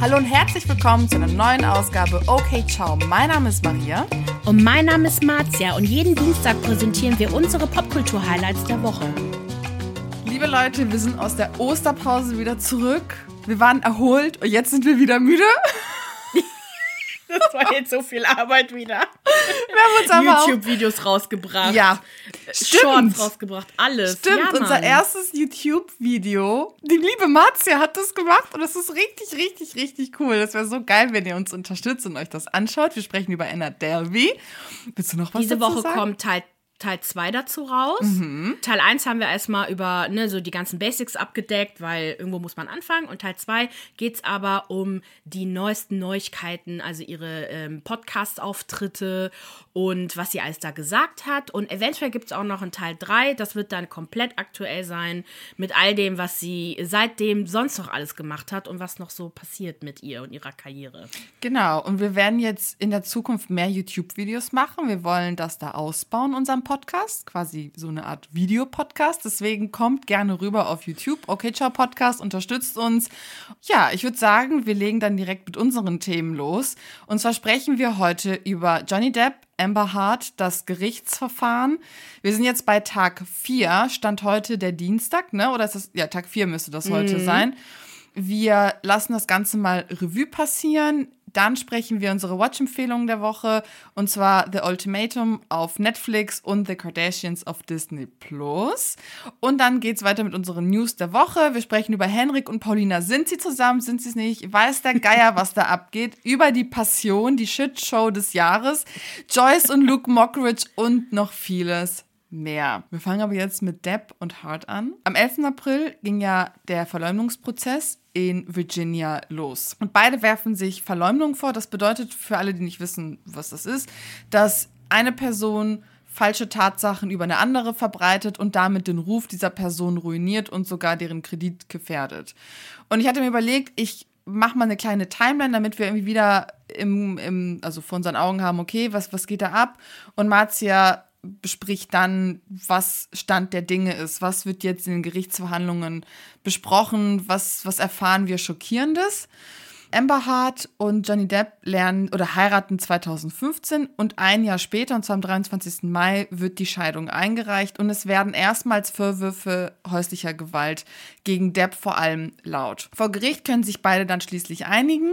Hallo und herzlich willkommen zu einer neuen Ausgabe Okay Ciao. Mein Name ist Maria. Und mein Name ist Marzia und jeden Dienstag präsentieren wir unsere Popkultur-Highlights der Woche. Liebe Leute, wir sind aus der Osterpause wieder zurück. Wir waren erholt und jetzt sind wir wieder müde. Das war jetzt so viel Arbeit wieder. Wir haben uns aber YouTube-Videos rausgebracht. Ja, Shorts stimmt. rausgebracht, alles. Stimmt, ja, unser erstes YouTube-Video. Die liebe Marzia hat das gemacht und das ist richtig, richtig, richtig cool. Das wäre so geil, wenn ihr uns unterstützt und euch das anschaut. Wir sprechen über Anna Delvey. Willst du noch was Diese dazu Woche sagen? Kommt Teil Teil 2 dazu raus. Teil 1 haben wir erstmal über ne, so die ganzen Basics abgedeckt, weil irgendwo muss man anfangen. Und Teil 2 geht es aber um die neuesten Neuigkeiten, also ihre ähm, Podcast-Auftritte und was sie alles da gesagt hat. Und eventuell gibt es auch noch einen Teil 3. Das wird dann komplett aktuell sein mit all dem, was sie seitdem sonst noch alles gemacht hat und was noch so passiert mit ihr und ihrer Karriere. Genau, und wir werden jetzt in der Zukunft mehr YouTube-Videos machen. Wir wollen das da ausbauen, unseren Podcast, quasi so eine Art Videopodcast. Deswegen kommt gerne rüber auf YouTube. Okay, ciao Podcast, unterstützt uns. Ja, ich würde sagen, wir legen dann direkt mit unseren Themen los. Und zwar sprechen wir heute über Johnny Depp, Amber Hart, das Gerichtsverfahren. Wir sind jetzt bei Tag 4, stand heute der Dienstag, ne? Oder ist das, ja, Tag 4 müsste das heute sein. Wir lassen das Ganze mal Revue passieren. Dann sprechen wir unsere Watch-Empfehlungen der Woche und zwar The Ultimatum auf Netflix und The Kardashians auf Disney Plus. Und dann geht's weiter mit unseren News der Woche. Wir sprechen über Henrik und Paulina. Sind sie zusammen? Sind sie es nicht? Weiß der Geier, was da abgeht? Über die Passion, die Shitshow des Jahres. Joyce und Luke Mockridge und noch vieles mehr. Wir fangen aber jetzt mit Depp und Hart an. Am 11. April ging ja der Verleumdungsprozess in Virginia los. Und beide werfen sich Verleumdung vor. Das bedeutet für alle, die nicht wissen, was das ist, dass eine Person falsche Tatsachen über eine andere verbreitet und damit den Ruf dieser Person ruiniert und sogar deren Kredit gefährdet. Und ich hatte mir überlegt, ich mache mal eine kleine Timeline, damit wir irgendwie wieder im, im also vor unseren Augen haben, okay, was, was geht da ab? Und Marzia bespricht dann, was Stand der Dinge ist, was wird jetzt in den Gerichtsverhandlungen besprochen, was, was erfahren wir Schockierendes. Amber Hart und Johnny Depp lernen oder heiraten 2015 und ein Jahr später, und zwar am 23. Mai, wird die Scheidung eingereicht und es werden erstmals Vorwürfe häuslicher Gewalt gegen Depp vor allem laut. Vor Gericht können sich beide dann schließlich einigen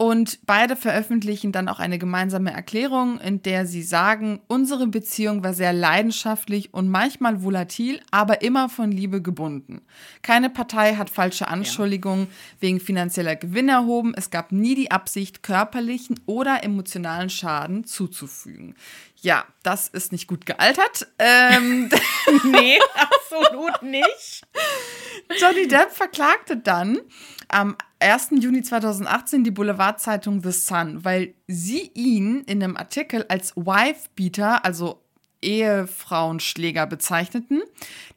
und beide veröffentlichen dann auch eine gemeinsame Erklärung, in der sie sagen, unsere Beziehung war sehr leidenschaftlich und manchmal volatil, aber immer von Liebe gebunden. Keine Partei hat falsche Anschuldigungen wegen finanzieller Gewinn erhoben. Es gab nie die Absicht, körperlichen oder emotionalen Schaden zuzufügen. Ja, das ist nicht gut gealtert. Ähm, Nee, absolut nicht. Johnny Depp verklagte dann am 1. Juni 2018 die Boulevardzeitung The Sun, weil sie ihn in einem Artikel als Wife-Beater, also Ehefrauenschläger bezeichneten.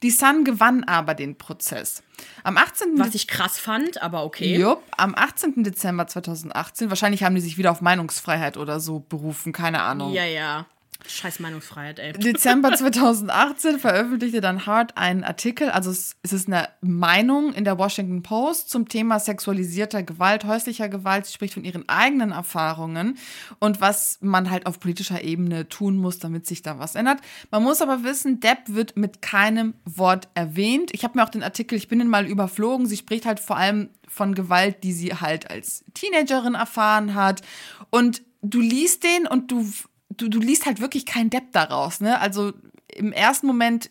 Die Sun gewann aber den Prozess. Am 18. Was ich krass fand, aber okay. Jupp, am 18. Dezember 2018, wahrscheinlich haben die sich wieder auf Meinungsfreiheit oder so berufen, keine Ahnung. Ja, ja. Scheiß Meinungsfreiheit, ey. Dezember 2018 veröffentlichte dann Hart einen Artikel, also es ist eine Meinung in der Washington Post zum Thema sexualisierter Gewalt, häuslicher Gewalt. Sie spricht von ihren eigenen Erfahrungen und was man halt auf politischer Ebene tun muss, damit sich da was ändert. Man muss aber wissen, Depp wird mit keinem Wort erwähnt. Ich habe mir auch den Artikel, ich bin ihn mal überflogen. Sie spricht halt vor allem von Gewalt, die sie halt als Teenagerin erfahren hat. Und du liest den und du du, du liest halt wirklich kein Depp daraus, ne? Also im ersten Moment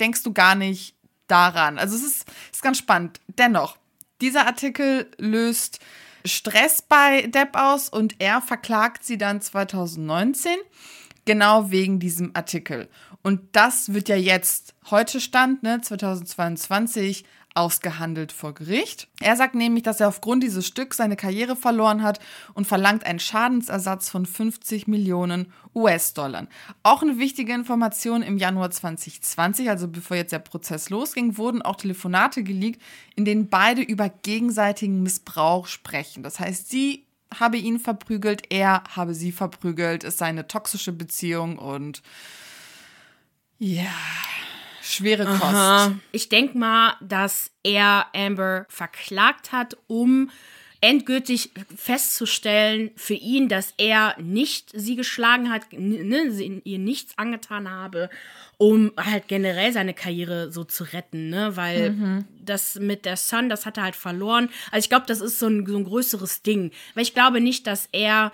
denkst du gar nicht daran. Also es ist, ist ganz spannend. Dennoch, dieser Artikel löst Stress bei Depp aus und er verklagt sie dann 2019 genau wegen diesem Artikel. Und das wird ja jetzt heute Stand, ne, 2022, ausgehandelt vor Gericht. Er sagt nämlich, dass er aufgrund dieses Stücks seine Karriere verloren hat und verlangt einen Schadensersatz von 50 Millionen US-Dollar. Auch eine wichtige Information im Januar 2020, also bevor jetzt der Prozess losging, wurden auch Telefonate geleakt, in denen beide über gegenseitigen Missbrauch sprechen. Das heißt, sie habe ihn verprügelt, er habe sie verprügelt, es sei eine toxische Beziehung und ja, schwere Kost. Aha. Ich denke mal, dass er Amber verklagt hat, um endgültig festzustellen für ihn, dass er nicht sie geschlagen hat, ne, sie, ihr nichts angetan habe, um halt generell seine Karriere so zu retten, ne? Weil mhm. das mit der Sun, das hat er halt verloren. Also ich glaube, das ist so ein, so ein größeres Ding. Weil ich glaube nicht, dass er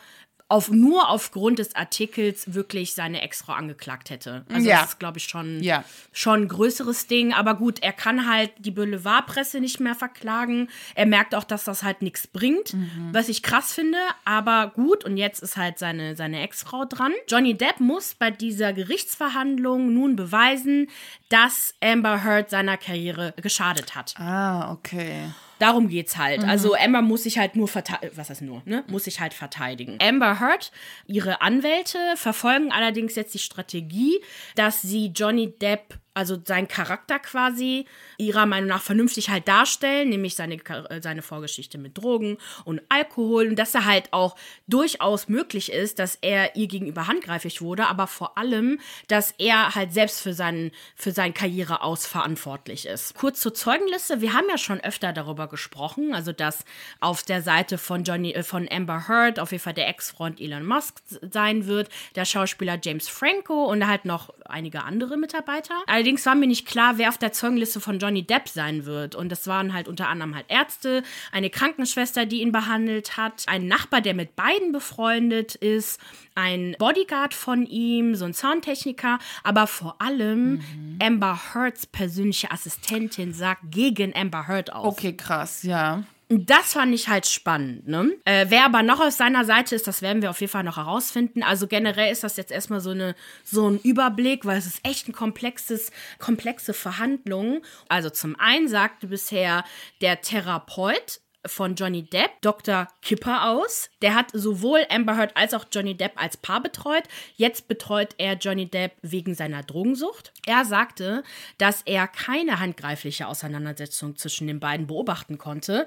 auf, nur aufgrund des Artikels wirklich seine Ex-Frau angeklagt hätte. Also ja. das ist, glaube ich, schon, ja. schon ein größeres Ding. Aber gut, er kann halt die Boulevardpresse nicht mehr verklagen. Er merkt auch, dass das halt nichts bringt, mhm. was ich krass finde. Aber gut, und jetzt ist halt seine, seine Ex-Frau dran. Johnny Depp muss bei dieser Gerichtsverhandlung nun beweisen, dass Amber Heard seiner Karriere geschadet hat. Ah, okay. Darum geht's halt. Mhm. Also Amber muss sich halt nur verteidigen. Was heißt nur, ne? Muss sich halt verteidigen. Amber Heard, ihre Anwälte verfolgen allerdings jetzt die Strategie, dass sie Johnny Depp also seinen Charakter quasi ihrer Meinung nach vernünftig halt darstellen, nämlich seine, äh, seine Vorgeschichte mit Drogen und Alkohol und dass er halt auch durchaus möglich ist, dass er ihr gegenüber handgreiflich wurde, aber vor allem, dass er halt selbst für seinen, für seine Karriere aus verantwortlich ist. Kurz zur Zeugenliste, wir haben ja schon öfter darüber gesprochen, also dass auf der Seite von Johnny, äh, von Amber Heard auf jeden Fall der Ex-Freund Elon Musk sein wird, der Schauspieler James Franco und halt noch einige andere Mitarbeiter. Allerdings war mir nicht klar, wer auf der Zeugenliste von Johnny Depp sein wird. Und das waren halt unter anderem halt Ärzte, eine Krankenschwester, die ihn behandelt hat, ein Nachbar, der mit beiden befreundet ist, ein Bodyguard von ihm, so ein Soundtechniker, aber vor allem mhm. Amber Heards persönliche Assistentin sagt gegen Amber Heard aus. Okay, krass, ja. Das fand ich halt spannend. Ne? Äh, wer aber noch auf seiner Seite ist, das werden wir auf jeden Fall noch herausfinden. Also generell ist das jetzt erstmal so, eine, so ein Überblick, weil es ist echt ein komplexes, komplexe Verhandlung. Also zum einen sagte bisher der Therapeut, von Johnny Depp, Dr. Kipper aus. Der hat sowohl Amber Heard als auch Johnny Depp als Paar betreut. Jetzt betreut er Johnny Depp wegen seiner Drogensucht. Er sagte, dass er keine handgreifliche Auseinandersetzung zwischen den beiden beobachten konnte.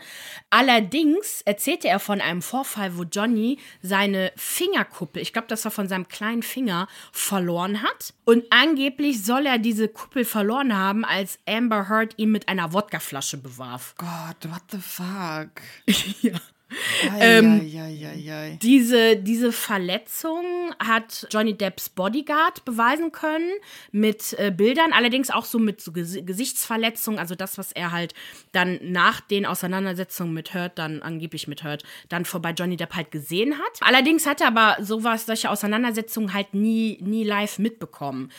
Allerdings erzählte er von einem Vorfall, wo Johnny seine Fingerkuppel, ich glaube, das war von seinem kleinen Finger, verloren hat. Und angeblich soll er diese Kuppel verloren haben, als Amber Heard ihn mit einer Wodkaflasche bewarf. Gott, what the fuck? Fuck. ja. Ähm, diese, diese Verletzung hat Johnny Depps Bodyguard beweisen können mit äh, Bildern, allerdings auch so mit so Ges Gesichtsverletzungen, also das, was er halt dann nach den Auseinandersetzungen mit Hurt, dann angeblich mit Hurt, dann vorbei Johnny Depp halt gesehen hat. Allerdings hat er aber sowas, solche Auseinandersetzungen halt nie, nie live mitbekommen.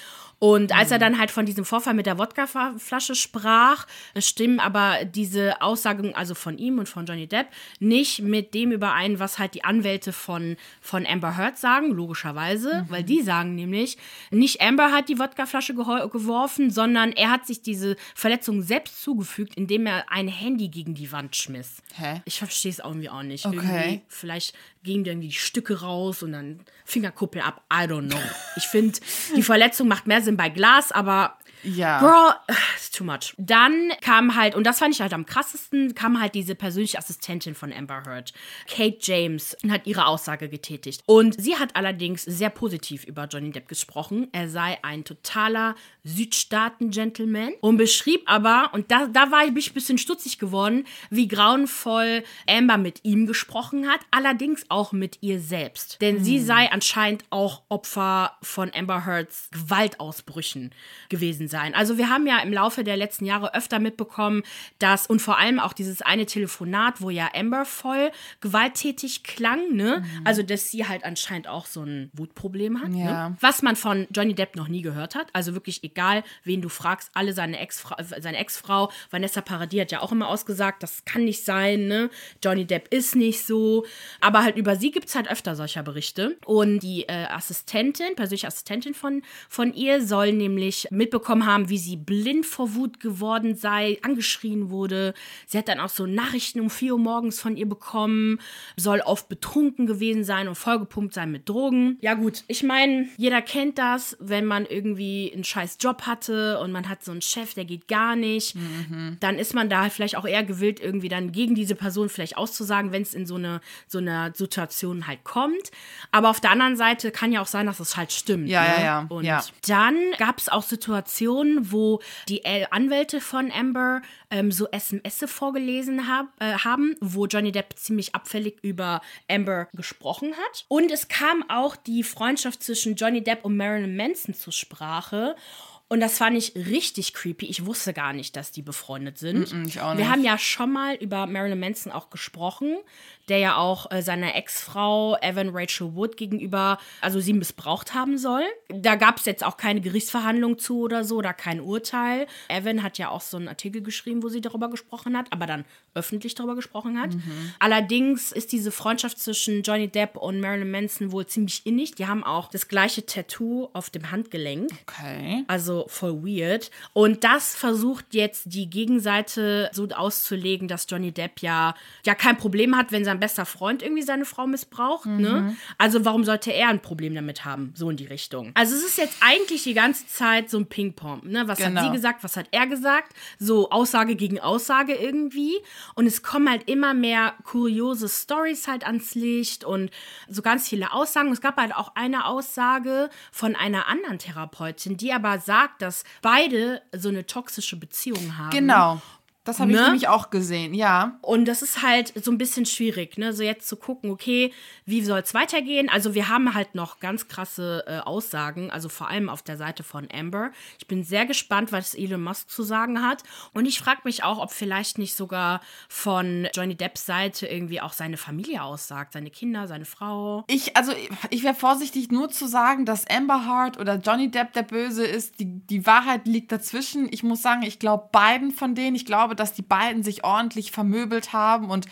Und als er mhm. dann halt von diesem Vorfall mit der Wodkaflasche sprach, stimmen aber diese Aussagen, also von ihm und von Johnny Depp, nicht mit dem überein, was halt die Anwälte von, von Amber Heard sagen, logischerweise, mhm. weil die sagen nämlich, nicht Amber hat die Wodkaflasche geworfen, sondern er hat sich diese Verletzung selbst zugefügt, indem er ein Handy gegen die Wand schmiss. Hä? Ich verstehe es irgendwie auch nicht. Okay. Irgendwie, vielleicht gingen irgendwie die Stücke raus und dann Fingerkuppel ab. I don't know. Ich finde, die Verletzung macht mehr Sinn bei Glas, aber ja. Girl, it's too much. Dann kam halt, und das fand ich halt am krassesten, kam halt diese persönliche Assistentin von Amber Heard, Kate James, und hat ihre Aussage getätigt. Und sie hat allerdings sehr positiv über Johnny Depp gesprochen. Er sei ein totaler Südstaaten-Gentleman und beschrieb aber, und da, da war ich ein bisschen stutzig geworden, wie grauenvoll Amber mit ihm gesprochen hat, allerdings auch mit ihr selbst. Denn mhm. sie sei anscheinend auch Opfer von Amber Heards Gewaltausbrüchen gewesen sein. Also wir haben ja im Laufe der letzten Jahre öfter mitbekommen, dass und vor allem auch dieses eine Telefonat, wo ja Amber voll gewalttätig klang, ne? Mhm. Also dass sie halt anscheinend auch so ein Wutproblem hat, ja. ne? Was man von Johnny Depp noch nie gehört hat. Also wirklich egal, wen du fragst, alle seine Ex-Frau, seine Ex-Frau, Vanessa Paradis hat ja auch immer ausgesagt, das kann nicht sein, ne? Johnny Depp ist nicht so. Aber halt über sie gibt es halt öfter solcher Berichte. Und die äh, Assistentin, persönliche Assistentin von, von ihr, soll nämlich mitbekommen haben, wie sie blind vor Wut geworden sei, angeschrien wurde. Sie hat dann auch so Nachrichten um 4 Uhr morgens von ihr bekommen, soll oft betrunken gewesen sein und vollgepumpt sein mit Drogen. Ja gut, ich meine, jeder kennt das, wenn man irgendwie einen scheiß Job hatte und man hat so einen Chef, der geht gar nicht, mhm. dann ist man da vielleicht auch eher gewillt, irgendwie dann gegen diese Person vielleicht auszusagen, wenn es in so eine so einer Situation halt kommt. Aber auf der anderen Seite kann ja auch sein, dass es halt stimmt. Ja, ne? ja, ja. Und ja. dann gab es auch Situationen, Situationen, wo die Anwälte von Amber ähm, so SMS vorgelesen hab, äh, haben, wo Johnny Depp ziemlich abfällig über Amber gesprochen hat. Und es kam auch die Freundschaft zwischen Johnny Depp und Marilyn Manson zur Sprache. Und das fand ich richtig creepy. Ich wusste gar nicht, dass die befreundet sind. Mm -mm. Wir haben ja schon mal über Marilyn Manson auch gesprochen, der ja auch äh, seiner Ex-Frau Evan Rachel Wood gegenüber, also sie missbraucht haben soll. Da gab es jetzt auch keine Gerichtsverhandlung zu oder so oder kein Urteil. Evan hat ja auch so einen Artikel geschrieben, wo sie darüber gesprochen hat, aber dann öffentlich darüber gesprochen hat. Allerdings ist diese Freundschaft zwischen Johnny Depp und Marilyn Manson wohl ziemlich innig. Die haben auch das gleiche Tattoo auf dem Handgelenk. Okay. Also voll weird. Und das versucht jetzt die Gegenseite so auszulegen, dass Johnny Depp ja, ja kein Problem hat, wenn sein bester Freund irgendwie seine Frau missbraucht. Ne? Also warum sollte er ein Problem damit haben? So in die Richtung. Also es ist jetzt eigentlich die ganze Zeit so ein Ping-Pong. Ne? Was Genau. hat sie gesagt, was hat er gesagt? So Aussage gegen Aussage irgendwie. Und es kommen halt immer mehr kuriose Stories halt ans Licht und so ganz viele Aussagen. Es gab halt auch eine Aussage von einer anderen Therapeutin, die aber sagt, dass beide so eine toxische Beziehung haben. Genau. Das habe ich Ne? nämlich auch gesehen, ja. Und das ist halt so ein bisschen schwierig, ne? So jetzt zu gucken, okay, wie soll es weitergehen? Also wir haben halt noch ganz krasse äh, Aussagen, also vor allem auf der Seite von Amber. Ich bin sehr gespannt, was Elon Musk zu sagen hat. Und ich frage mich auch, ob vielleicht nicht sogar von Johnny Depps Seite irgendwie auch seine Familie aussagt, seine Kinder, seine Frau. Ich, also, ich wäre vorsichtig, nur zu sagen, dass Amber Hart oder Johnny Depp der Böse ist. Die, die Wahrheit liegt dazwischen. Ich muss sagen, ich glaube beiden von denen. Ich glaube, dass die beiden sich ordentlich vermöbelt haben und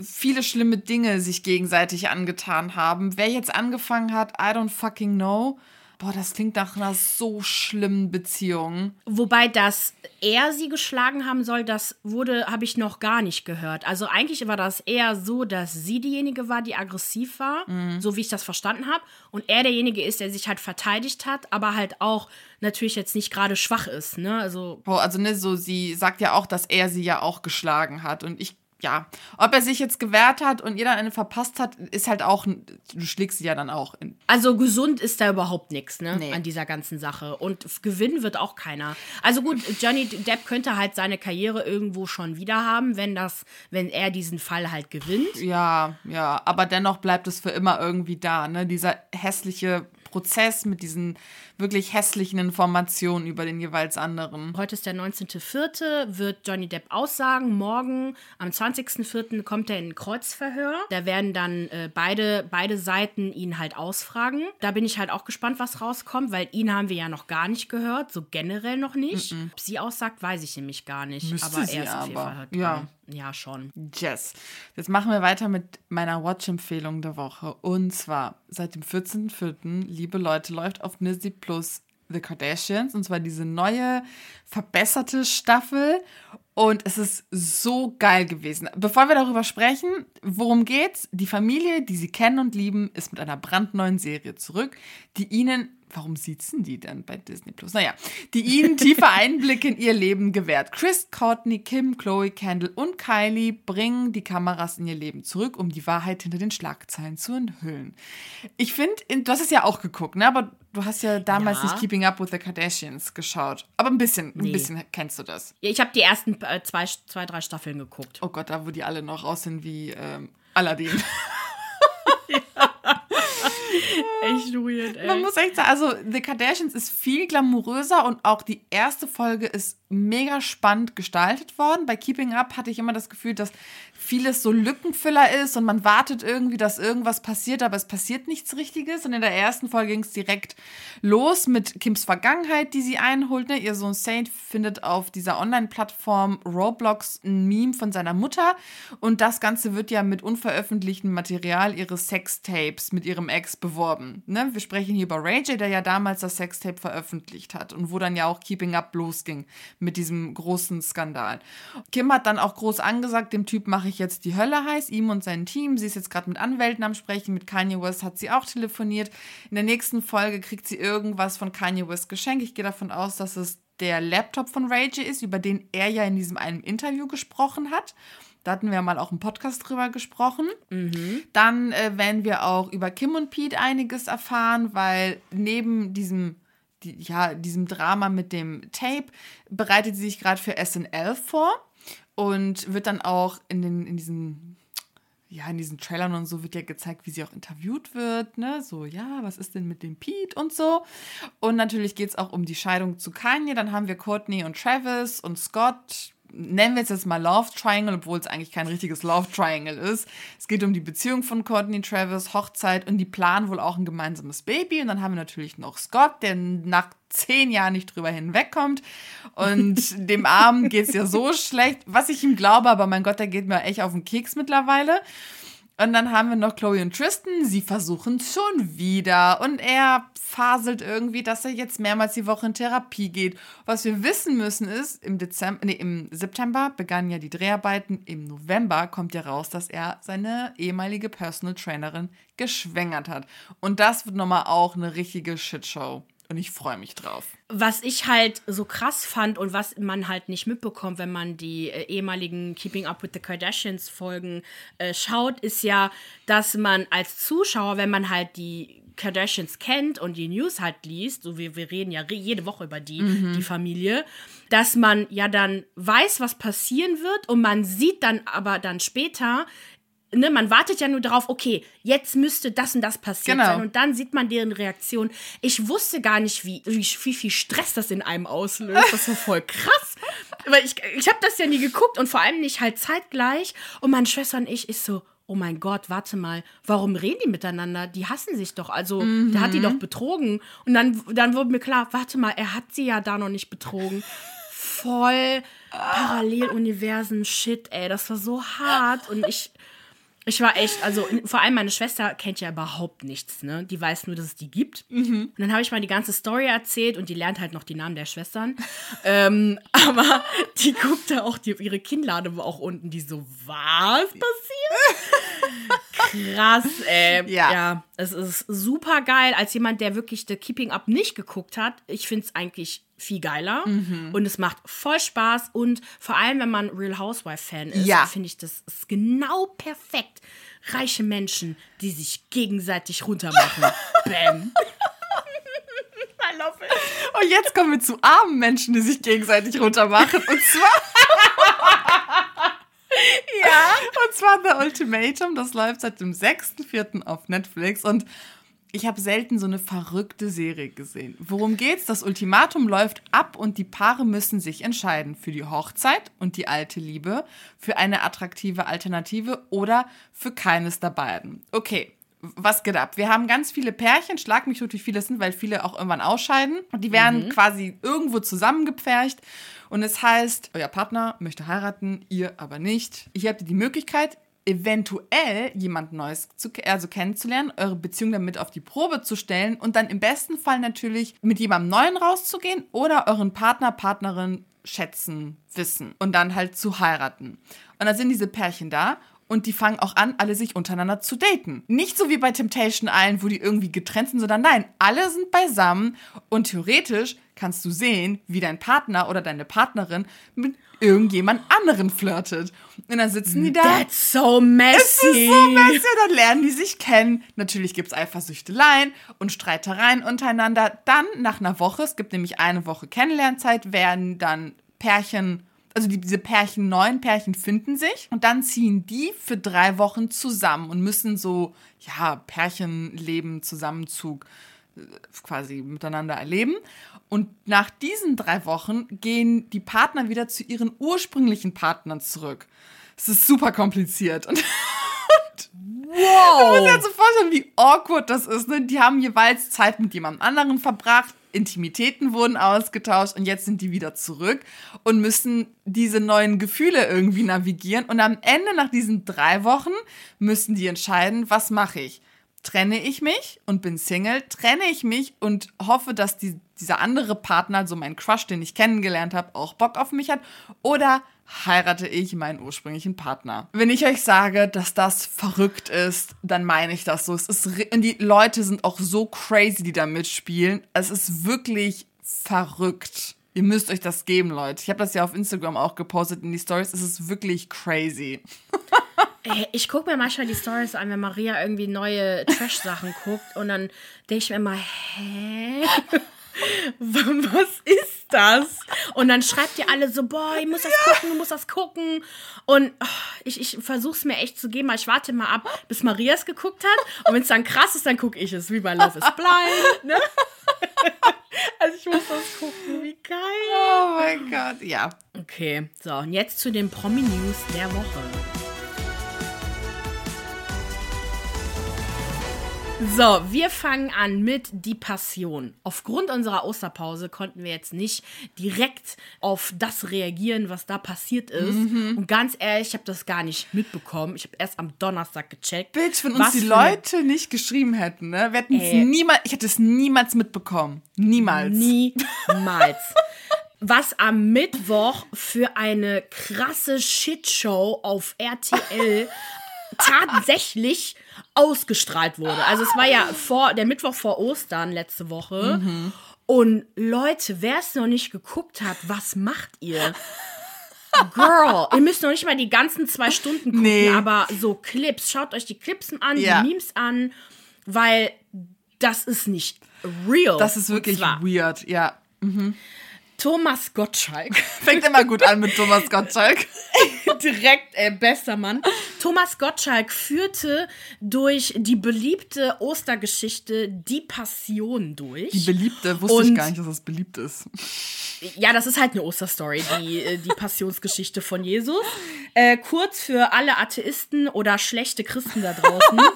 viele schlimme Dinge sich gegenseitig angetan haben. Wer jetzt angefangen hat, I don't fucking know. Boah, das klingt nach einer so schlimmen Beziehung. Wobei, dass er sie geschlagen haben soll, das wurde, habe ich noch gar nicht gehört. Also eigentlich war das eher so, dass sie diejenige war, die aggressiv war, so wie ich das verstanden habe. Und er derjenige ist, der sich halt verteidigt hat, aber halt auch natürlich jetzt nicht gerade schwach ist. Ne? Also Oh, also ne, so sie sagt ja auch, dass er sie ja auch geschlagen hat und ich ja, ob er sich jetzt gewehrt hat und ihr dann eine verpasst hat, ist halt auch, du schlägst sie ja dann auch. In, Also gesund ist da überhaupt nichts, ne? Nee. An dieser ganzen Sache. Und gewinnen wird auch keiner. Also gut, Johnny Depp könnte halt seine Karriere irgendwo schon wieder haben, wenn das, wenn er diesen Fall halt gewinnt. ja, ja, aber dennoch bleibt es für immer irgendwie da, ne? Dieser hässliche Prozess mit diesen wirklich hässlichen Informationen über den jeweils anderen. Heute ist der 19.04., wird Johnny Depp aussagen. Morgen, am 20.04., kommt er in ein Kreuzverhör. Da werden dann äh, beide, beide Seiten ihn halt ausfragen. Da bin ich halt auch gespannt, was rauskommt, weil ihn haben wir ja noch gar nicht gehört, so generell noch nicht. Ob sie aussagt, weiß ich nämlich gar nicht. Müsste aber sie er ist auf jeden aber. Fall halt Ja. dran. Ja, schon. Yes. Jetzt machen wir weiter mit meiner Watch-Empfehlung der Woche. Und zwar seit dem 14.04., liebe Leute, läuft auf Disney Plus The Kardashians. Und zwar diese neue, verbesserte Staffel. Und es ist so geil gewesen. Bevor wir darüber sprechen, worum geht's? Die Familie, die sie kennen und lieben, ist mit einer brandneuen Serie zurück, die ihnen Warum sitzen die denn bei Disney Plus? Naja, die ihnen tiefe Einblicke in ihr Leben gewährt. Chris, Courtney, Kim, Chloe, Kendall und Kylie bringen die Kameras in ihr Leben zurück, um die Wahrheit hinter den Schlagzeilen zu enthüllen. Ich finde, du hast es ja auch geguckt, ne? Aber du hast ja damals Ja. nicht Keeping Up with the Kardashians geschaut. Aber ein bisschen, ein Nee. bisschen kennst du das. Ja, Ich habe die ersten äh, zwei, zwei, drei Staffeln geguckt. Oh Gott, da wo die alle noch aussehen wie ähm, Aladdin. Echt weird, Man muss echt sagen, also The Kardashians ist viel glamouröser und auch die erste Folge ist mega spannend gestaltet worden. Bei Keeping Up hatte ich immer das Gefühl, dass vieles so Lückenfüller ist und man wartet irgendwie, dass irgendwas passiert, aber es passiert nichts Richtiges. Und in der ersten Folge ging es direkt los mit Kims Vergangenheit, die sie einholt. Ne? Ihr Sohn Saint findet auf dieser Online-Plattform Roblox ein Meme von seiner Mutter und das Ganze wird ja mit unveröffentlichtem Material ihres Sextapes mit ihrem Ex beworben. Ne? Wir sprechen hier über Ray J, der ja damals das Sextape veröffentlicht hat und wo dann ja auch Keeping Up losging mit diesem großen Skandal. Kim hat dann auch groß angesagt, dem Typ mache ich jetzt die Hölle heiß, ihm und sein Team. Sie ist jetzt gerade mit Anwälten am Sprechen, mit Kanye West hat sie auch telefoniert. In der nächsten Folge kriegt sie irgendwas von Kanye West geschenkt. Ich gehe davon aus, dass es der Laptop von Ray J ist, über den er ja in diesem einen Interview gesprochen hat. Da hatten wir mal auch im Podcast drüber gesprochen. Dann äh, werden wir auch über Kim und Pete einiges erfahren, weil neben diesem die, ja, diesem Drama mit dem Tape bereitet sie sich gerade für SNL vor und wird dann auch in, den, in diesen ja, in diesen Trailern und so wird ja gezeigt, wie sie auch interviewt wird, ne? So, ja, was ist denn mit dem Pete und so. Und natürlich geht es auch um die Scheidung zu Kanye. Dann haben wir Courtney und Travis und Scott. Nennen wir es jetzt mal Love Triangle, obwohl es eigentlich kein richtiges Love Triangle ist. Es geht um die Beziehung von Courtney, Travis, Hochzeit und die planen wohl auch ein gemeinsames Baby. Und dann haben wir natürlich noch Scott, der nach zehn Jahren nicht drüber hinwegkommt. Und dem Armen geht es ja so schlecht, was ich ihm glaube, aber mein Gott, der geht mir echt auf den Keks mittlerweile. Und dann haben wir noch Chloe und Tristan. Sie versuchen es schon wieder. Und er faselt irgendwie, dass er jetzt mehrmals die Woche in Therapie geht. Was wir wissen müssen ist, im, Dezember, nee, im September begannen ja die Dreharbeiten. Im November kommt ja raus, dass er seine ehemalige Personal Trainerin geschwängert hat. Und das wird nochmal auch eine richtige Shitshow. Und ich freue mich drauf. Was ich halt so krass fand und was man halt nicht mitbekommt, wenn man die äh, ehemaligen Keeping Up with the Kardashians Folgen äh, schaut, ist ja, dass man als Zuschauer, wenn man halt die Kardashians kennt und die News halt liest, so wie wir reden ja jede Woche über die, mhm. die Familie, dass man ja dann weiß, was passieren wird und man sieht dann aber dann später, ne, man wartet ja nur darauf, okay, jetzt müsste das und das passiert genau. sein. Und dann sieht man deren Reaktion. Ich wusste gar nicht, wie, wie, wie viel Stress das in einem auslöst. Das war voll krass. Weil ich, ich habe das ja nie geguckt und vor allem nicht halt zeitgleich. Und meine Schwester und ich ist so, oh mein Gott, warte mal, warum reden die miteinander? Die hassen sich doch. Also, mhm. der hat die doch betrogen. Und dann, dann wurde mir klar, warte mal, er hat sie ja da noch nicht betrogen. Voll Paralleluniversen-Shit, ey. Das war so hart. Und ich, ich war echt, also vor allem meine Schwester kennt ja überhaupt nichts, ne? Die weiß nur, dass es die gibt. Mhm. Und dann habe ich mal die ganze Story erzählt und die lernt halt noch die Namen der Schwestern. ähm, aber die guckt da auch, die, ihre Kinnlade war auch unten, die so, was passiert? Krass, ey. Ja. ja. Es ist super geil, als jemand, der wirklich The Keeping Up nicht geguckt hat. Ich finde es eigentlich viel geiler mhm. und es macht voll Spaß und vor allem, wenn man Real Housewife-Fan ist, ja. finde ich, das ist genau perfekt. Reiche Menschen, die sich gegenseitig runtermachen. Bam. I love it. Und jetzt kommen wir zu armen Menschen, die sich gegenseitig runtermachen. Und zwar. ja. Und zwar The Ultimatum. Das läuft seit dem 6.4. auf Netflix. Und ich habe selten so eine verrückte Serie gesehen. Worum geht's? Das Ultimatum läuft ab und die Paare müssen sich entscheiden für die Hochzeit und die alte Liebe, für eine attraktive Alternative oder für keines der beiden. Okay, was geht ab? Wir haben ganz viele Pärchen, schlag mich tot, wie viele es sind, weil viele auch irgendwann ausscheiden. Die werden mhm. quasi irgendwo zusammengepfercht. Und es heißt, euer Partner möchte heiraten, ihr aber nicht. Hier habt ihr die Möglichkeit, eventuell jemand Neues zu, also kennenzulernen, eure Beziehung damit auf die Probe zu stellen und dann im besten Fall natürlich mit jemandem Neuen rauszugehen oder euren Partner, Partnerin schätzen, wissen und dann halt zu heiraten. Und dann sind diese Pärchen da und die fangen auch an, alle sich untereinander zu daten. Nicht so wie bei Temptation Island, wo die irgendwie getrennt sind, sondern nein, alle sind beisammen und theoretisch kannst du sehen, wie dein Partner oder deine Partnerin mit irgendjemand anderen flirtet. Und dann sitzen die da. That's so messy. Es ist so messy. Dann lernen die sich kennen. Natürlich gibt es Eifersüchteleien und Streitereien untereinander. Dann nach einer Woche, es gibt nämlich eine Woche Kennenlernzeit, werden dann Pärchen also die, diese Pärchen, neun Pärchen finden sich und dann ziehen die für drei Wochen zusammen und müssen so, ja, Pärchenleben, Zusammenzug äh, quasi miteinander erleben. Und nach diesen drei Wochen gehen die Partner wieder zu ihren ursprünglichen Partnern zurück. Es ist super kompliziert. Und, wow. Du musst dir jetzt so vorstellen, wie awkward das ist. Ne? Die haben jeweils Zeit mit jemand anderem verbracht. Intimitäten wurden ausgetauscht und jetzt sind die wieder zurück und müssen diese neuen Gefühle irgendwie navigieren. Und am Ende, nach diesen drei Wochen, müssen die entscheiden, was mache ich? Trenne ich mich und bin Single, trenne ich mich und hoffe, dass die, dieser andere Partner, also mein Crush, den ich kennengelernt habe, auch Bock auf mich hat, oder heirate ich meinen ursprünglichen Partner. Wenn ich euch sage, dass das verrückt ist, dann meine ich das so. Es ist, und die Leute sind auch so crazy, die da mitspielen. Es ist wirklich verrückt. Ihr müsst euch das geben, Leute. Ich habe das ja auf Instagram auch gepostet in die Stories. Es ist wirklich crazy. Ich gucke mir manchmal die Stories an, wenn Maria irgendwie neue Trash-Sachen guckt und dann denke ich mir immer, hä? was ist das? Und dann schreibt ihr alle so, boah, ich muss das gucken, du musst das gucken. Und oh, ich, ich versuche es mir echt zu geben, aber ich warte mal ab, bis Maria es geguckt hat. Und wenn es dann krass ist, dann gucke ich es, wie bei Love is Blind. Ne? also ich muss das gucken, wie geil. Oh mein Gott, ja. Okay, so, und jetzt zu den Promi-News der Woche. So, wir fangen an mit Die Passion. Aufgrund unserer Osterpause konnten wir jetzt nicht direkt auf das reagieren, was da passiert ist. Mhm. Und ganz ehrlich, ich habe das gar nicht mitbekommen. Ich habe erst am Donnerstag gecheckt. Bitch, wenn uns die Leute nicht geschrieben hätten, ne? Wir hätten es Ey. niemals, ich hätte es niemals mitbekommen. Niemals. Niemals. Was am Mittwoch für eine krasse Shitshow auf RTL tatsächlich ausgestrahlt wurde. Also es war ja vor der Mittwoch vor Ostern letzte Woche. Und Leute, wer es noch nicht geguckt hat, was macht ihr? Girl, ihr müsst noch nicht mal die ganzen zwei Stunden gucken, Nee. aber so Clips, schaut euch die Clips an, Ja. die Memes an, weil das ist nicht real. Das ist wirklich weird, ja. Thomas Gottschalk. Fängt immer gut an mit Thomas Gottschalk. Direkt, ey, bester Mann. Thomas Gottschalk führte durch die beliebte Ostergeschichte Die Passion durch. Die Beliebte, wusste ich Und- gar nicht, dass das beliebt ist. ja, das ist halt eine Osterstory, die, äh, die Passionsgeschichte von Jesus. Äh, kurz für alle Atheisten oder schlechte Christen da draußen.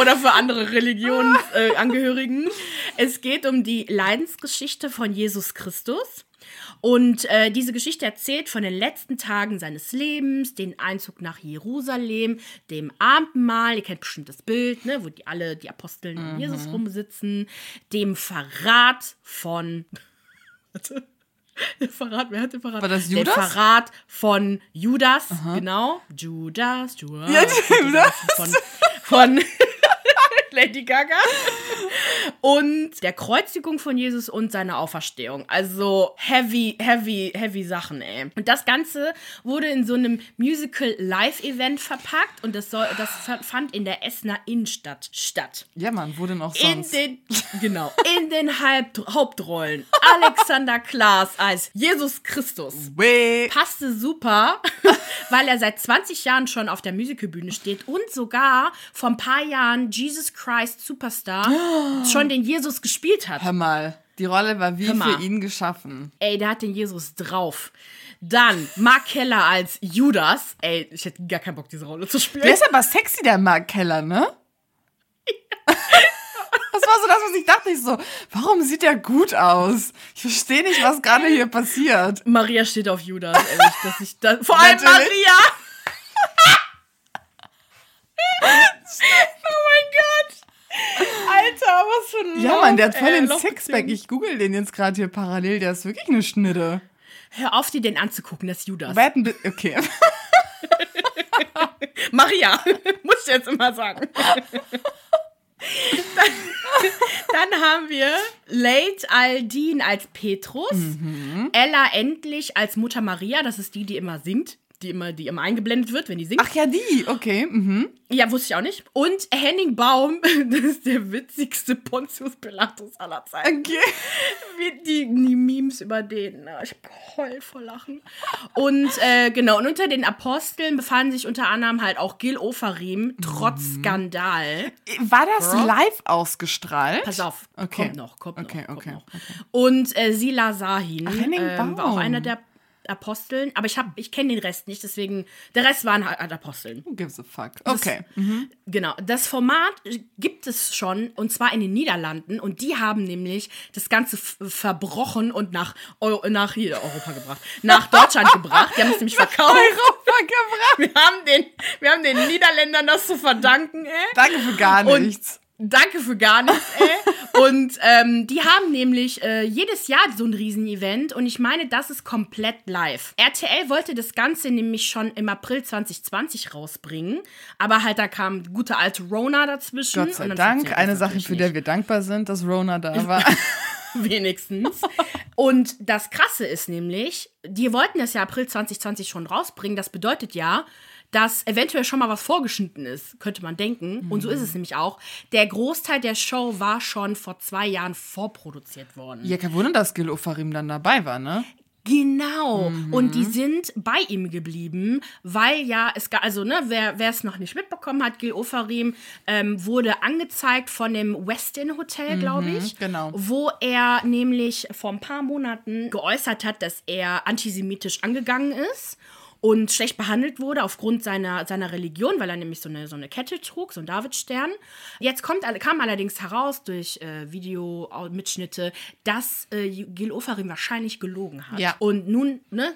oder für andere Religionsangehörigen. Äh, es geht um die Leidensgeschichte von Jesus Christus. Und äh, diese Geschichte erzählt von den letzten Tagen seines Lebens, den Einzug nach Jerusalem, dem Abendmahl, ihr kennt bestimmt das Bild, ne, wo die alle, die Aposteln um Jesus rumsitzen, dem Verrat von. Warte. Der Verrat, wer hat den Verrat? War das Der Judas? Verrat von Judas, genau. Judas, Judas. Ja, Judas. Von, von Lady Gaga. Und der Kreuzigung von Jesus und seiner Auferstehung. Also heavy, heavy, heavy Sachen, ey. Und das Ganze wurde in so einem Musical-Live-Event verpackt und das, soll, das fand in der Essener Innenstadt statt. Ja, Mann, wo denn auch In sonst? den, genau, in den Haupt Hauptrollen Alexander Klaas als Jesus Christus Weh. passte super, weil er seit 20 Jahren schon auf der Musicalbühne steht und sogar vor ein paar Jahren Jesus Christ Superstar schon den Jesus gespielt hat. Hör mal, die Rolle war wie für ihn geschaffen. Ey, der hat den Jesus drauf. Dann Mark Keller als Judas. Ey, ich hätte gar keinen Bock, diese Rolle zu spielen. Der ist aber sexy, der Mark Keller, ne? Das war so das, was ich dachte. Ich so, warum sieht der gut aus? Ich verstehe nicht, was gerade hier passiert. Maria steht auf Judas, ehrlich, dass ich das. Vor allem Natürlich. Maria! oh mein Gott! Alter, was für ein Ja, Mann, der hat voll äh, den Sixpack. Ich google den jetzt gerade hier parallel. Der ist wirklich eine Schnitte. Hör auf, dir den anzugucken, das ist Judas. Bi- Okay. Maria, muss ich jetzt immer sagen. Dann, dann haben wir Late Aldin als Petrus, Ella Endlich als Mutter Maria, das ist die, die immer singt, die immer, die immer eingeblendet wird, wenn die singt. Ach ja, die. Okay. Mhm. Ja, wusste ich auch nicht. Und Henning Baum, das ist der witzigste Pontius Pilatus aller Zeiten. Okay. Wie die, die Memes über den. na, Ich hab geheult vor Lachen. Und äh, genau, und unter den Aposteln befanden sich unter anderem halt auch Gil Ofarim, trotz Skandal. War das Girl. live ausgestrahlt? Pass auf, Okay. kommt noch, kommt Okay, noch. Kommt okay, noch. Und äh, Sila Sahin Ach, Henning ähm, war auch Baum. einer der Aposteln, aber ich, hab- ich kenne den Rest nicht, deswegen, der Rest waren halt Aposteln. Who gives a fuck? Okay. Genau, das Format gibt es schon und zwar in den Niederlanden und die haben nämlich das Ganze verbrochen und nach, Eu nach hier, Europa gebracht, nach Deutschland gebracht. Die haben es nämlich verkauft. Europa gebracht. Wir haben, den, wir haben den Niederländern das zu verdanken, ey. Danke für gar Und- nichts. Danke für gar nichts, ey. Und ähm, die haben nämlich äh, jedes Jahr so ein Riesenevent und ich meine, das ist komplett live. RTL wollte das Ganze nämlich schon im April 2020 rausbringen, aber halt da kam gute alte Rona dazwischen. Gott sei Dank. Eine Sache, für die wir dankbar sind, dass Rona da war. wenigstens. Und das Krasse ist nämlich, die wollten das ja April 2020 schon rausbringen. Das bedeutet ja, dass eventuell schon mal was vorgeschnitten ist, könnte man denken. Und so ist es nämlich auch. Der Großteil der Show war schon vor zwei Jahren vorproduziert worden. Ja, kein Wunder, dass Gil Ofarim dann dabei war, ne? Genau. Und die sind bei ihm geblieben, weil ja, es gab, also, ne, wer es noch nicht mitbekommen hat, Gil Ofarim ähm, wurde angezeigt von dem Westin Hotel, glaube ich. genau. Wo er nämlich vor ein paar Monaten geäußert hat, dass er antisemitisch angegangen ist und schlecht behandelt wurde aufgrund seiner, seiner Religion, weil er nämlich so eine, so eine Kette trug, so ein Davidstern. Jetzt kommt, kam allerdings heraus durch äh, Videomitschnitte, dass äh, Gil Ofarim wahrscheinlich gelogen hat. Ja. Und nun ne,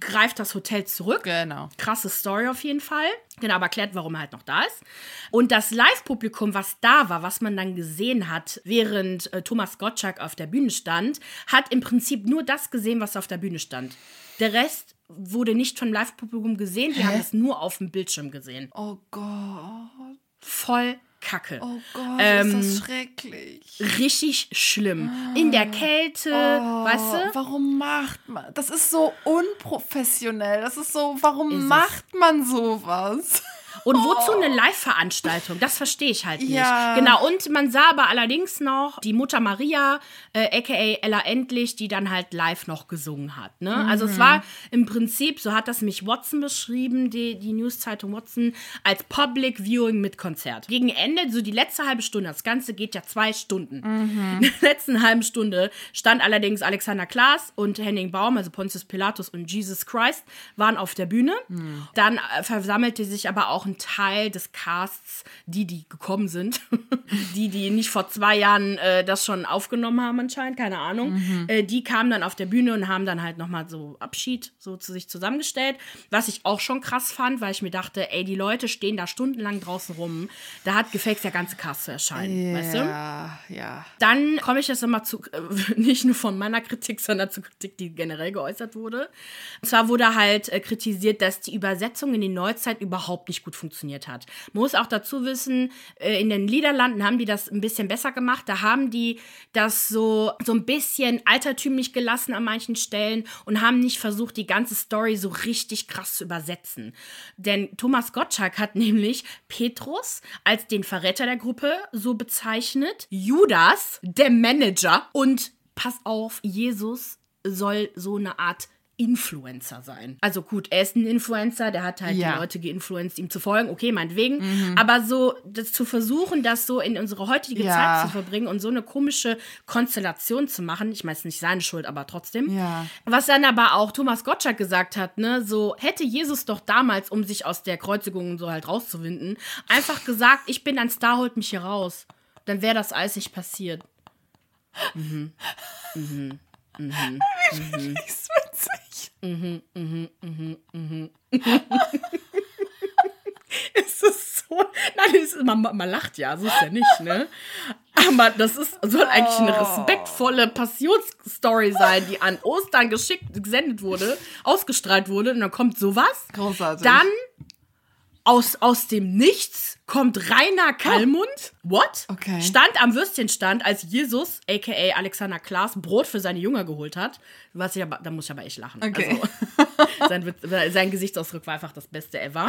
greift das Hotel zurück. Genau. Krasse Story auf jeden Fall. Genau, aber erklärt, warum er halt noch da ist. Und das Live-Publikum, was da war, was man dann gesehen hat, während äh, Thomas Gottschalk auf der Bühne stand, hat im Prinzip nur das gesehen, was auf der Bühne stand. Der Rest wurde nicht vom Live-Publikum gesehen, die haben es nur auf dem Bildschirm gesehen. Oh Gott. Voll Kacke. Oh Gott, Ähm, ist das schrecklich. Richtig schlimm. In der Kälte, weißt du? Warum macht man? Das ist so unprofessionell. Das ist so, warum Ist es. macht man sowas? Und wozu eine Live-Veranstaltung? Das verstehe ich halt nicht. Ja. Genau, und man sah aber allerdings noch die Mutter Maria, äh, aka Ella Endlich, die dann halt live noch gesungen hat. Ne? Also es war im Prinzip, so hat das mich Watson beschrieben, die, die News-Zeitung Watson, als Public Viewing mit Konzert. Gegen Ende, so die letzte halbe Stunde, das Ganze geht ja zwei Stunden. In der letzten halben Stunde stand allerdings Alexander Klaas und Henning Baum, also Pontius Pilatus und Jesus Christ, waren auf der Bühne. Dann äh, versammelte sich aber auch ein Teil des Casts, die, die gekommen sind, die, die nicht vor zwei Jahren äh, das schon aufgenommen haben anscheinend, keine Ahnung. Äh, die kamen dann auf der Bühne und haben dann halt nochmal so Abschied so zu sich zusammengestellt, was ich auch schon krass fand, weil ich mir dachte, ey, die Leute stehen da stundenlang draußen rum, da hat gefaked der ganze Cast zu erscheinen, weißt du? Ja. Dann komme ich jetzt immer zu, äh, nicht nur von meiner Kritik, sondern zur Kritik, die generell geäußert wurde. Und zwar wurde halt äh, kritisiert, dass die Übersetzung in die Neuzeit überhaupt nicht gut funktioniert hat. Muss auch dazu wissen, äh, in den Niederlanden haben die das ein bisschen besser gemacht. Da haben die das so, so ein bisschen altertümlich gelassen an manchen Stellen und haben nicht versucht, die ganze Story so richtig krass zu übersetzen. Denn Thomas Gottschalk hat nämlich Petrus als den Verräter der Gruppe so bezeichnet, Judas, der Manager und pass auf, Jesus soll so eine Art Influencer sein. Also gut, er ist ein Influencer, der hat halt Ja. die Leute geinfluenced, ihm zu folgen, okay, meinetwegen. Aber so, das zu versuchen, das so in unsere heutige Ja. Zeit zu verbringen und so eine komische Konstellation zu machen, ich meine, es ist nicht seine Schuld, aber trotzdem. Ja. Was dann aber auch Thomas Gottschalk gesagt hat, ne, so hätte Jesus doch damals, um sich aus der Kreuzigung so halt rauszuwinden, einfach gesagt, ich bin ein Star, holt mich hier raus. Dann wäre das alles nicht passiert. Ist witzig. Es ist so. Nein, ist, man, man lacht ja, so ist ja nicht, ne? Aber das ist, soll eigentlich eine respektvolle Passionsstory sein, die an Ostern geschickt, gesendet wurde, ausgestrahlt wurde. Und dann kommt sowas. Großartig. Dann aus, aus dem Nichts kommt Rainer Kallmund. What? Okay. Stand am Würstchenstand, als Jesus, a.k.a. Alexander Klaas, Brot für seine Jünger geholt hat. Was ich aber, da muss ich aber echt lachen. Okay. Also, sein, sein Gesichtsausdruck war einfach das Beste ever.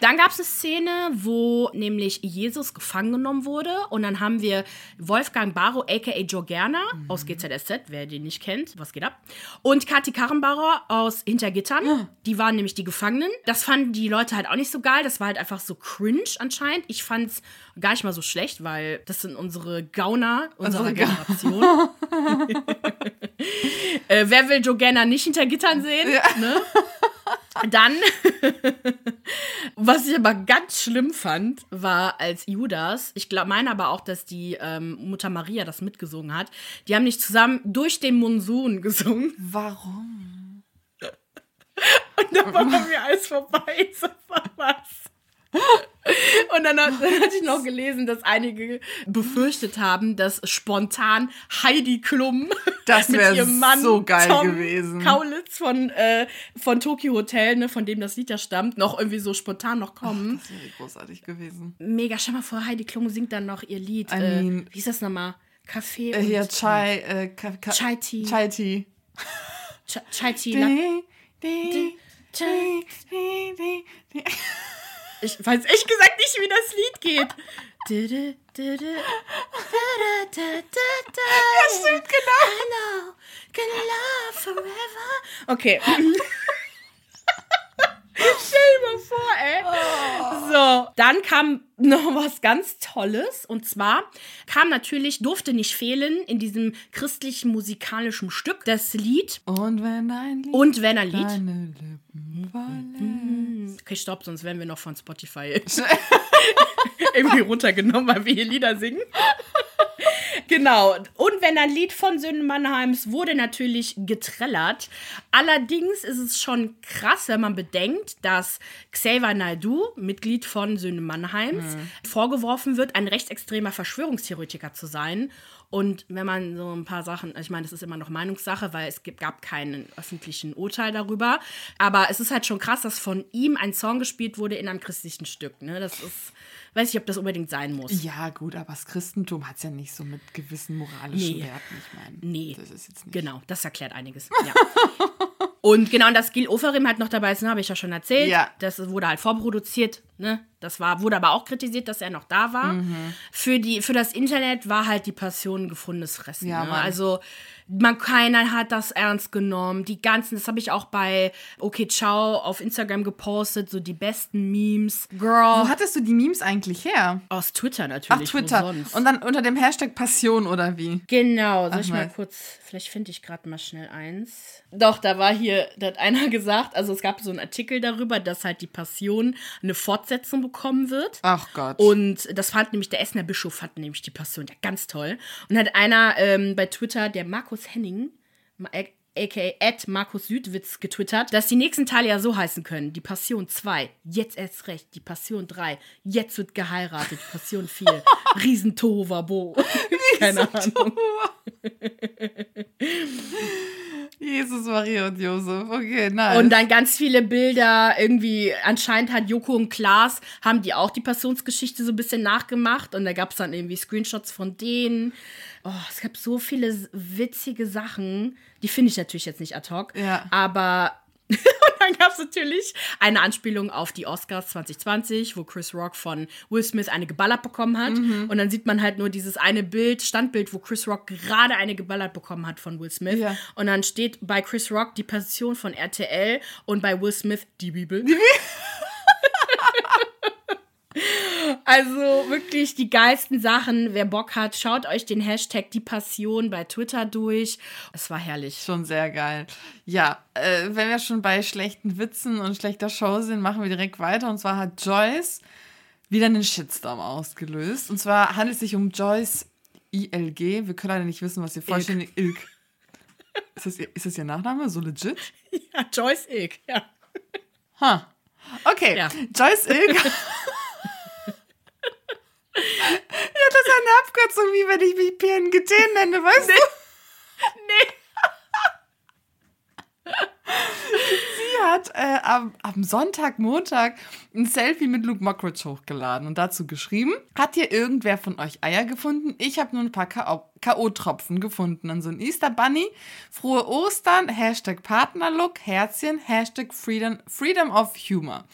Dann gab es eine Szene, wo nämlich Jesus gefangen genommen wurde. Und dann haben wir Wolfgang Barrow, a.k.a. Joe Gerner aus GZSZ, wer den nicht kennt, was geht ab. Und Kathi Karrenbauer aus Hintergittern. Die waren nämlich die Gefangenen. Das fanden die Leute halt auch nicht so geil. Das war halt einfach so cringe anscheinend. Ich fand es gar nicht mal so schlecht, weil das sind unsere Gauner unserer Generation. äh, wer will Joe Gerner nicht hinter Gittern sehen? Ne? Dann, was ich aber ganz schlimm fand, war als Judas, ich glaube, meine aber auch, dass die ähm, Mutter Maria das mitgesungen hat, die haben nicht zusammen durch den Monsun gesungen Warum? und dann war bei mir alles vorbei. So war was. Und dann, hat- dann hatte ich noch gelesen, dass einige befürchtet haben, dass spontan Heidi Klum Das mit ihrem Mann so geil Tom gewesen. Kaulitz von, äh, von Tokyo Hotel, ne, von dem das Lied ja stammt, noch irgendwie so spontan noch kommen. Das wäre großartig gewesen. Mega, stell mal vor, Heidi Klum singt dann noch ihr Lied. I äh, mean- wie ist das nochmal? Kaffee Äh, und hier Chai, äh, Ka Ka Chai Tea. Chai Tea. Ch- Chai Tea. Di, di, di, Ich weiß ehrlich gesagt nicht, wie das Lied geht. Ja, stimmt, genau. Okay. Stell dir mal vor, ey. So, dann kam noch was ganz Tolles. Und zwar kam natürlich, durfte nicht fehlen in diesem christlichen musikalischen Stück das Lied. Und wenn ein Lied. Und wenn ein Lied. Deine Lippen verlässt. Okay, stopp, sonst werden wir noch von Spotify irgendwie runtergenommen, weil wir hier Lieder singen. Genau. Und wenn ein Lied von Söhnen Mannheims wurde natürlich getrellert. Allerdings ist es schon krass, wenn man bedenkt, dass Xavier Naidoo, Mitglied von Söhnen Mannheims, vorgeworfen wird, ein rechtsextremer Verschwörungstheoretiker zu sein. Und wenn man so ein paar Sachen, ich meine, das ist immer noch Meinungssache, weil es gibt, gab keinen öffentlichen Urteil darüber. Aber es ist halt schon krass, dass von ihm ein Song gespielt wurde in einem christlichen Stück. Ne? Das ist, weiß ich, ob das unbedingt sein muss. Ja, gut, aber das Christentum hat es ja nicht so mit gewissen moralischen Nee. Werten. Ich meine, Nee. das ist jetzt nicht. Genau, das erklärt einiges. Ja. und genau, und dass Gil Oferim halt noch dabei ist, ne, habe ich ja schon erzählt. Ja. Das wurde halt vorproduziert. Ne? Das war, wurde aber auch kritisiert, dass er noch da war. Mhm. Für, die, für das Internet war halt die Passion gefundenes Fressen. Ja, ne? Also man, keiner hat das ernst genommen. Die ganzen, das habe ich auch bei Okay Ciao auf Instagram gepostet, so die besten Memes. Girl. Wo hattest du die Memes eigentlich her? Aus Twitter Ach, natürlich. wo Twitter. Und dann unter dem Hashtag Passion oder wie? Genau, soll Ach, ich mal kurz, vielleicht finde ich gerade mal schnell eins. Doch, da war hier, da hat einer gesagt, also es gab so einen Artikel darüber, dass halt die Passion eine Fortsetzung bekommen wird. Ach Gott. Und das fand nämlich der Essener Bischof, fand nämlich die Passion ja ganz toll. Und hat einer ähm, bei Twitter, der Markus Henning, ma- äh, aka at Markus Südwitz getwittert, dass die nächsten Teile ja so heißen können. Die Passion 2, jetzt erst recht. Die Passion 3, jetzt wird geheiratet. Die Passion 4, Riesentohuwabo. Keine Ahnung. Jesus, Maria und Josef. Okay, nice. Und dann ganz viele Bilder, irgendwie, anscheinend hat Joko und Klaas, haben die auch die Passionsgeschichte so ein bisschen nachgemacht und da gab es dann irgendwie Screenshots von denen. Oh, es gab so viele witzige Sachen, die finde ich natürlich jetzt nicht ad hoc, Ja. aber und dann gab es natürlich eine Anspielung auf die Oscars 2020, wo Chris Rock von Will Smith eine geballert bekommen hat. Mhm. Und dann sieht man halt nur dieses eine Bild, Standbild, wo Chris Rock gerade eine geballert bekommen hat von Will Smith. Ja. Und dann steht bei Chris Rock die Passion von RTL und bei Will Smith die Bibel. Also wirklich die geilsten Sachen. Wer Bock hat, schaut euch den Hashtag die Passion bei Twitter durch. Es war herrlich. Schon sehr geil. Ja, äh, wenn wir schon bei schlechten Witzen und schlechter Show sind, machen wir direkt weiter. Und zwar hat Joyce wieder einen Shitstorm ausgelöst. Und zwar handelt es sich um Joyce ILG. Wir können leider nicht wissen, was ihr vollständig Ilk. Ist das, ihr- ist das ihr Nachname? So legit? Ja, Joyce Ilk, ja. Ha. Okay, Ja. Joyce Ilk. ja, das ist eine Abkürzung, wie wenn ich mich PNGT nenne, weißt du? Nee. Sie hat äh, am, am Sonntag, Montag ein Selfie mit Luke Mockridge hochgeladen und dazu geschrieben, hat hier irgendwer von euch Eier gefunden? Ich habe nur ein paar K.O. K.O.-Tropfen gefunden. Dann so ein Easter Bunny, frohe Ostern, Hashtag Partnerlook, Herzchen, Hashtag Freedom, Freedom of Humor.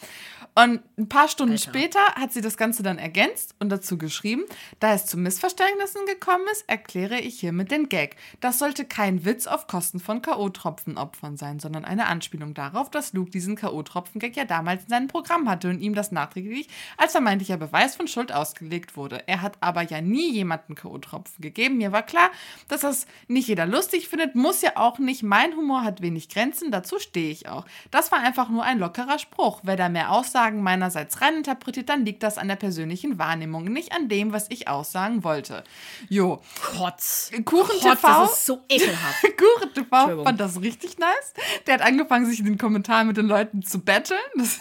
Und ein paar Stunden Alter. später hat sie das Ganze dann ergänzt und dazu geschrieben, da es zu Missverständnissen gekommen ist, erkläre ich hiermit den Gag. Das sollte kein Witz auf Kosten von K.O.-Tropfenopfern sein, sondern eine Anspielung darauf, dass Luke diesen K.O.-Tropfen-Gag ja damals in seinem Programm hatte und ihm das nachträglich als vermeintlicher Beweis von Schuld ausgelegt wurde. Er hat aber ja nie jemanden K.O.-Tropfen gegeben. Mir war klar, dass das nicht jeder lustig findet, muss ja auch nicht. Mein Humor hat wenig Grenzen, dazu stehe ich auch. Das war einfach nur ein lockerer Spruch. Wer da mehr Aussagen meinerseits reininterpretiert, dann liegt das an der persönlichen Wahrnehmung, nicht an dem, was ich aussagen wollte. Jo, Kotz. Kuchen Kotz, TV. das ist so ekelhaft. Kuchen TV fand das richtig nice. Der hat angefangen, sich in den Kommentaren mit den Leuten zu battlen. Das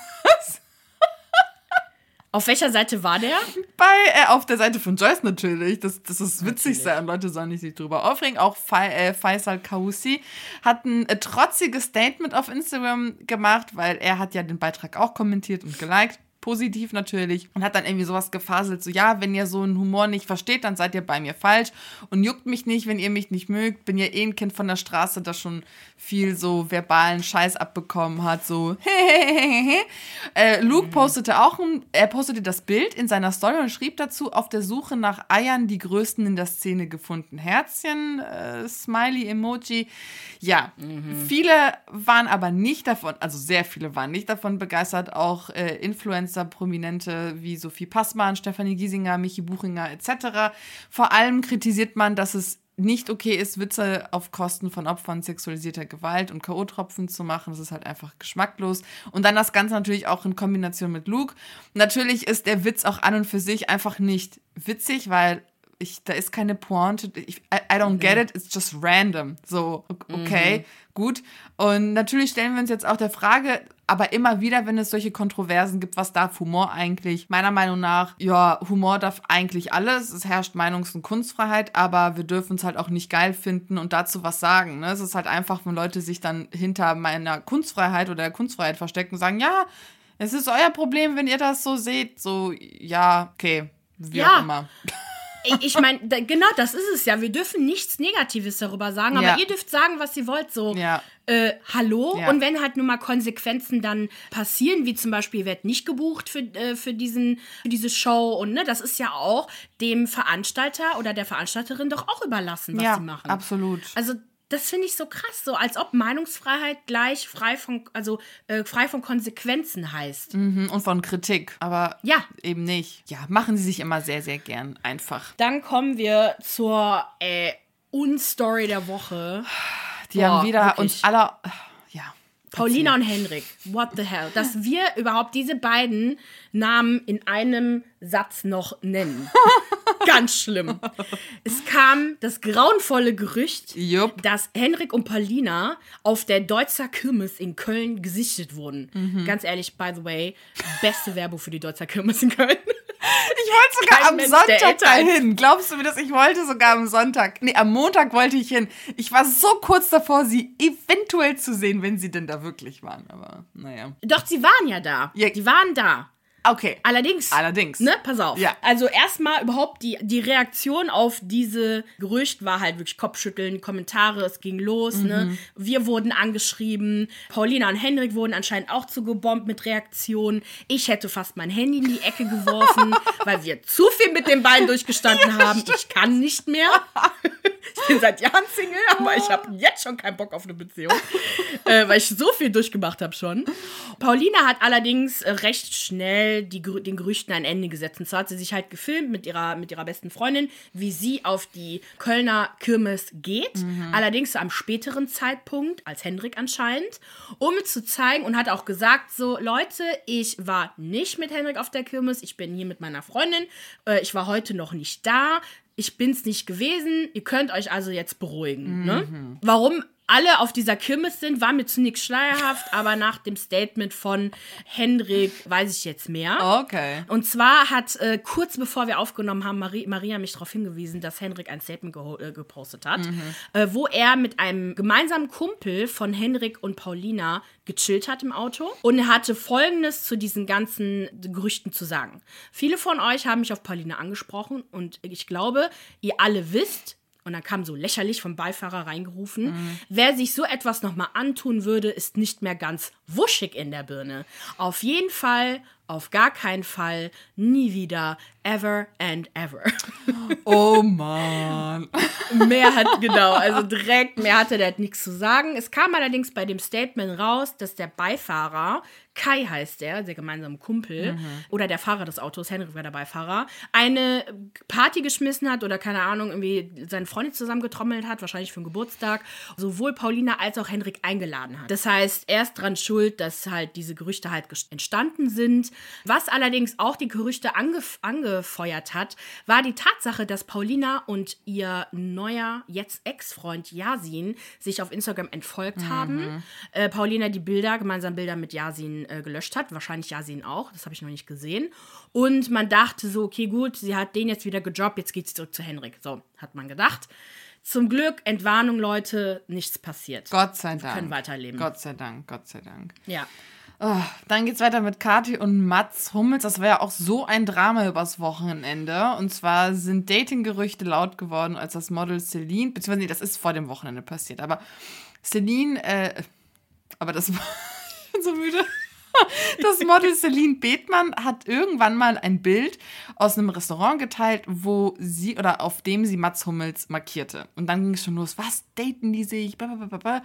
Auf welcher Seite war der? bei, äh, auf der Seite von Joyce natürlich. Das, das ist witzig sein und Leute sollen nicht sich drüber aufregen. Auch Fa äh, Faisal Kaussi hat ein äh, trotziges Statement auf Instagram gemacht, weil er hat ja den Beitrag auch kommentiert und geliked. Positiv natürlich. Und hat dann irgendwie sowas gefaselt, so, ja, wenn ihr so einen Humor nicht versteht, dann seid ihr bei mir falsch. Und juckt mich nicht, wenn ihr mich nicht mögt. Bin ja eh ein Kind von der Straße, das schon viel so verbalen Scheiß abbekommen hat, so, äh, Luke postete auch, ein, er postete das Bild in seiner Story und schrieb dazu, auf der Suche nach Eiern die größten in der Szene gefunden. Herzchen, äh, Smiley, Emoji. Ja, mhm. viele waren aber nicht davon, also sehr viele waren nicht davon begeistert, auch äh, Influencer, Prominente wie Sophie Passmann, Stefanie Giesinger, Michi Buchinger etc. Vor allem kritisiert man, dass es nicht okay ist, Witze auf Kosten von Opfern sexualisierter Gewalt und K.O.-Tropfen zu machen. Das ist halt einfach geschmacklos. Und dann das Ganze natürlich auch in Kombination mit Luke. Natürlich ist der Witz auch an und für sich einfach nicht witzig, weil ich, da ist keine Pointe. Ich, I, I don't get it, it's just random. So, okay, mhm. gut. Und natürlich stellen wir uns jetzt auch der Frage, aber immer wieder, wenn es solche Kontroversen gibt, was darf Humor eigentlich? Meiner Meinung nach, ja, Humor darf eigentlich alles. Es herrscht Meinungs- und Kunstfreiheit, aber wir dürfen es halt auch nicht geil finden und dazu was sagen. Ne? Es ist halt einfach, wenn Leute sich dann hinter meiner Kunstfreiheit oder der Kunstfreiheit verstecken und sagen, ja, es ist euer Problem, wenn ihr das so seht. So, ja, okay, wie ja. auch immer ich meine, genau das ist es ja. Wir dürfen nichts Negatives darüber sagen, aber ja. ihr dürft sagen, was ihr wollt. So, ja. äh, hallo. Ja. Und wenn halt nun mal Konsequenzen dann passieren, wie zum Beispiel, ihr werdet nicht gebucht für, äh, für, diesen, für diese Show und ne, das ist ja auch dem Veranstalter oder der Veranstalterin doch auch überlassen, was sie machen. Absolut. Also das finde ich so krass, so als ob Meinungsfreiheit gleich frei von, also äh, frei von Konsequenzen heißt. Mhm, und von Kritik, aber ja. eben nicht. Ja, machen sie sich immer sehr, sehr gern einfach. Dann kommen wir zur äh, Unstory der Woche. Die Boah, haben wieder wirklich. uns alle. Paulina und Henrik, what the hell? Dass wir überhaupt diese beiden Namen in einem Satz noch nennen. Ganz schlimm. Es kam das grauenvolle Gerücht, Jupp. dass Henrik und Paulina auf der Deutzer Kirmes in Köln gesichtet wurden. Mhm. Ganz ehrlich, by the way, beste Werbung für die Deutzer Kirmes in Köln. Ich wollte sogar Kein am Mensch, Sonntag dahin. Glaubst du mir das? Ich wollte sogar am Sonntag. Nee, am Montag wollte ich hin. Ich war so kurz davor, sie eventuell zu sehen, wenn sie denn da wirklich waren. Aber naja. Doch, sie waren ja da. Ja. Die waren da. Okay. Allerdings. Allerdings. Ne, pass auf. Ja. Also erstmal überhaupt die, die Reaktion auf diese Gerücht war halt wirklich Kopfschütteln, Kommentare, es ging los, ne? mhm. ne? Wir wurden angeschrieben, Paulina und Henrik wurden anscheinend auch zugebombt mit Reaktionen. Ich hätte fast mein Handy in die Ecke geworfen, weil wir zu viel mit den beiden durchgestanden haben. Ich kann nicht mehr. ich bin seit Jahren Single, aber ich habe jetzt schon keinen Bock auf eine Beziehung, äh, weil ich so viel durchgemacht habe schon. Paulina hat allerdings recht schnell die, den Gerüchten ein Ende gesetzt. Und zwar hat sie sich halt gefilmt mit ihrer, mit ihrer besten Freundin, wie sie auf die Kölner Kirmes geht. Mhm. Allerdings zu einem späteren Zeitpunkt, als Hendrik anscheinend, um zu zeigen und hat auch gesagt: So, Leute, ich war nicht mit Hendrik auf der Kirmes, ich bin hier mit meiner Freundin. Äh, ich war heute noch nicht da ich bin's nicht gewesen, ihr könnt euch also jetzt beruhigen. Ne? Mhm. Ne? Warum alle auf dieser Kirmes sind, war mir zunächst schleierhaft, aber nach dem Statement von Hendrik weiß ich jetzt mehr. Okay. Und zwar hat äh, kurz bevor wir aufgenommen haben, Marie, Maria mich darauf hingewiesen, dass Hendrik ein Statement äh, gepostet hat, mhm. äh, wo er mit einem gemeinsamen Kumpel von Hendrik und Paulina gechillt hat im Auto und er hatte folgendes zu diesen ganzen Gerüchten zu sagen. Viele von euch haben mich auf Paulina angesprochen und ich glaube, ihr alle wisst, und dann kam so lächerlich vom Beifahrer reingerufen. Mhm. Wer sich so etwas nochmal antun würde, ist nicht mehr ganz wuschig in der Birne. Auf jeden Fall, auf gar keinen Fall, nie wieder, ever and ever. Oh Mann. mehr hat, genau, also direkt, mehr hatte der nichts zu sagen. Es kam allerdings bei dem Statement raus, dass der Beifahrer Kai heißt der, der gemeinsame Kumpel, mhm. oder der Fahrer des Autos, Henrik war der Beifahrer, eine Party geschmissen hat oder keine Ahnung, irgendwie seine Freunde zusammengetrommelt hat, wahrscheinlich für einen Geburtstag, sowohl Paulina als auch Henrik eingeladen hat. Das heißt, er ist dran schuld, dass halt diese Gerüchte halt entstanden sind. Was allerdings auch die Gerüchte angef angefeuert hat, war die Tatsache, dass Paulina und ihr neuer, jetzt Ex-Freund Yasin sich auf Instagram entfolgt mhm. haben. Äh, Paulina die Bilder, gemeinsam Bilder mit Yasin äh, gelöscht hat. Wahrscheinlich Yasin auch, das habe ich noch nicht gesehen. Und man dachte so, okay, gut, sie hat den jetzt wieder gejobbt, jetzt geht sie zurück zu Henrik. So, hat man gedacht. Zum Glück, Entwarnung, Leute, nichts passiert. Gott sei Dank. Wir können weiterleben. Gott sei Dank, Gott sei Dank. Ja. Oh, dann geht's weiter mit Kathi und Mats Hummels. Das war ja auch so ein Drama übers Wochenende. Und zwar sind Datinggerüchte laut geworden, als das Model Celine, beziehungsweise nee, das ist vor dem Wochenende passiert, aber Celine, äh, aber das war, ich bin so müde. Das Model Celine Bethmann hat irgendwann mal ein Bild aus einem Restaurant geteilt, wo sie oder auf dem sie Mats Hummels markierte. Und dann ging es schon los, was daten die sich? Blablabla.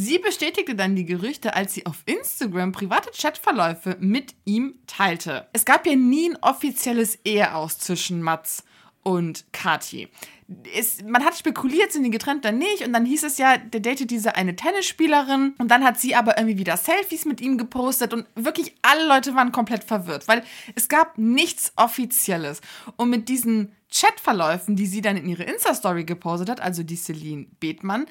Sie bestätigte dann die Gerüchte, als sie auf Instagram private Chatverläufe mit ihm teilte. Es gab ja nie ein offizielles Ehe aus zwischen Mats und Kati. Es, man hat spekuliert, sind die getrennt oder nicht. Und dann hieß es ja, der datet diese eine Tennisspielerin. Und dann hat sie aber irgendwie wieder Selfies mit ihm gepostet. Und wirklich alle Leute waren komplett verwirrt, weil es gab nichts Offizielles. Und mit diesen Chatverläufen, die sie dann in ihre Insta-Story gepostet hat, also die Celine Bethmann,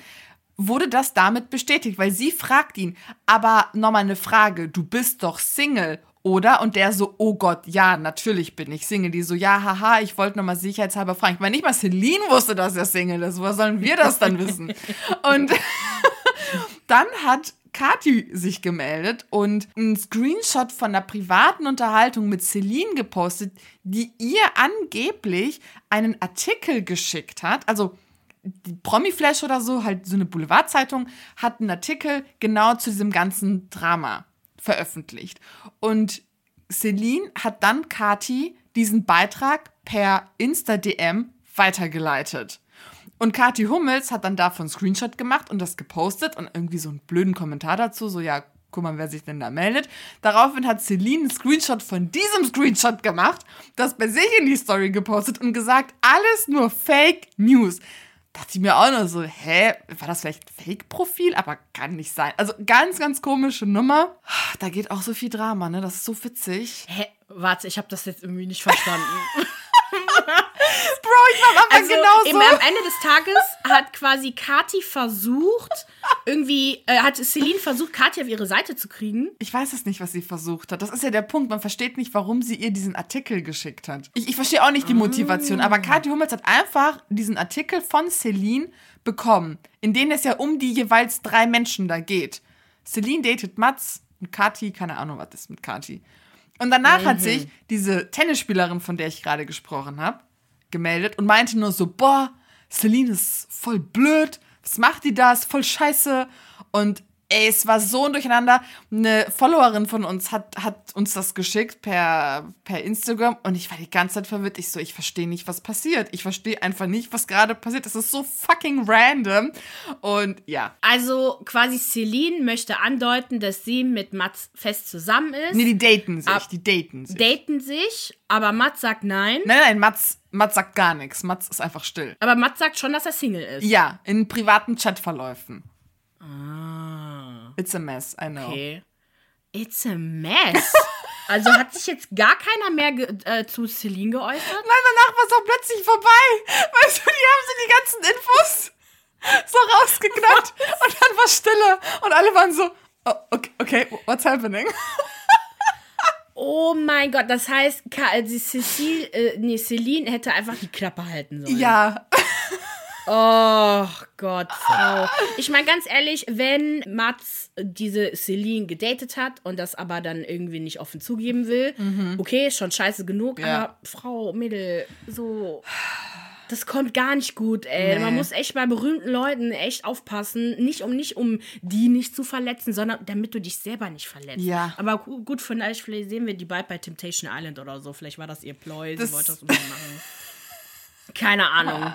wurde das damit bestätigt, weil sie fragt ihn, aber nochmal eine Frage, du bist doch Single, oder? Und der so, oh Gott, ja, natürlich bin ich Single. Die so, ja, haha, ich wollte nochmal sicherheitshalber fragen. Ich meine, nicht mal Celine wusste, dass er Single ist. Woher sollen wir das dann wissen? Und dann hat Kathi sich gemeldet und einen Screenshot von einer privaten Unterhaltung mit Celine gepostet, die ihr angeblich einen Artikel geschickt hat. Also die Promi-Flash oder so, halt so eine Boulevardzeitung, hat einen Artikel genau zu diesem ganzen Drama veröffentlicht. Und Celine hat dann Kati diesen Beitrag per Insta-DM weitergeleitet. Und Kati Hummels hat dann davon einen Screenshot gemacht und das gepostet und irgendwie so einen blöden Kommentar dazu, so ja, guck mal, wer sich denn da meldet. Daraufhin hat Celine einen Screenshot von diesem Screenshot gemacht, das bei sich in die Story gepostet und gesagt, alles nur Fake News dachte ich mir auch noch so, hä, war das vielleicht ein Fake-Profil? Aber kann nicht sein. Also ganz, ganz komische Nummer. Da geht auch so viel Drama, ne? Das ist so witzig. Hä? Warte, ich habe das jetzt irgendwie nicht verstanden. Bro, ich war am Anfang also, genauso. Eben am Ende des Tages hat quasi Kati versucht, irgendwie, äh, hat Celine versucht, Kati auf ihre Seite zu kriegen. Ich weiß es nicht, was sie versucht hat. Das ist ja der Punkt. Man versteht nicht, warum sie ihr diesen Artikel geschickt hat. Ich, ich verstehe auch nicht die Motivation, aber Kathi Hummels hat einfach diesen Artikel von Celine bekommen, in dem es ja um die jeweils drei Menschen da geht. Celine datet Mats und Kati, keine Ahnung, was ist mit Kati. Und danach hat sich diese Tennisspielerin, von der ich gerade gesprochen habe, gemeldet und meinte nur so, boah, Celine ist voll blöd, was macht die da, ist voll scheiße. Und ey, es war so ein Durcheinander. Eine Followerin von uns hat, hat uns das geschickt per, per Instagram und ich war die ganze Zeit verwirrt. Ich so, ich verstehe nicht, was passiert. Ich verstehe einfach nicht, was gerade passiert. Das ist so fucking random. Und ja. Also quasi Celine möchte andeuten, dass sie mit Mats fest zusammen ist. Nee, die daten sich. Ab- die daten sich. Daten sich, aber Mats sagt nein. nein, nein, Mats, Mats sagt gar nichts. Mats ist einfach still. Aber Mats sagt schon, dass er Single ist. Ja, in privaten Chatverläufen. Ah, It's a mess, I know. okay. It's a mess. Also hat sich jetzt gar keiner mehr äh, zu Celine geäußert? Nein, danach war es auch plötzlich vorbei. Weißt du, die haben so die ganzen Infos so rausgeknackt und dann war Stille und alle waren so, oh, okay, okay, what's happening? Oh mein Gott, das heißt, also Cecile, äh, nee, Celine hätte einfach die Klappe halten sollen. Ja, Oh Gott, Frau. Ich meine ganz ehrlich, wenn Mats diese Celine gedatet hat und das aber dann irgendwie nicht offen zugeben will, okay, schon scheiße genug, Ja. aber Frau, Mädel, so. Das kommt gar nicht gut, ey. Nee. Man muss echt bei berühmten Leuten echt aufpassen. Nicht um nicht um die nicht zu verletzen, sondern damit du dich selber nicht verletzt. Ja. Aber gu- gut, vielleicht, vielleicht sehen wir die bald bei Temptation Island oder so. Vielleicht war das ihr Ploy, sie wollte das unbedingt machen. Keine Ahnung.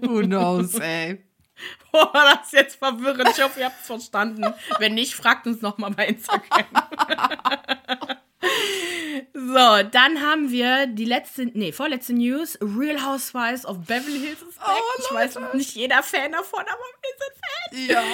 who knows, ey. Boah, das ist jetzt verwirrend. Ich hoffe, ihr habt es verstanden. Wenn nicht, fragt uns nochmal bei Instagram. so, dann haben wir die letzte, nee, vorletzte News. Real Housewives of Beverly Hills ist back. Oh, ich weiß, nicht jeder Fan davon, aber wir sind Fans.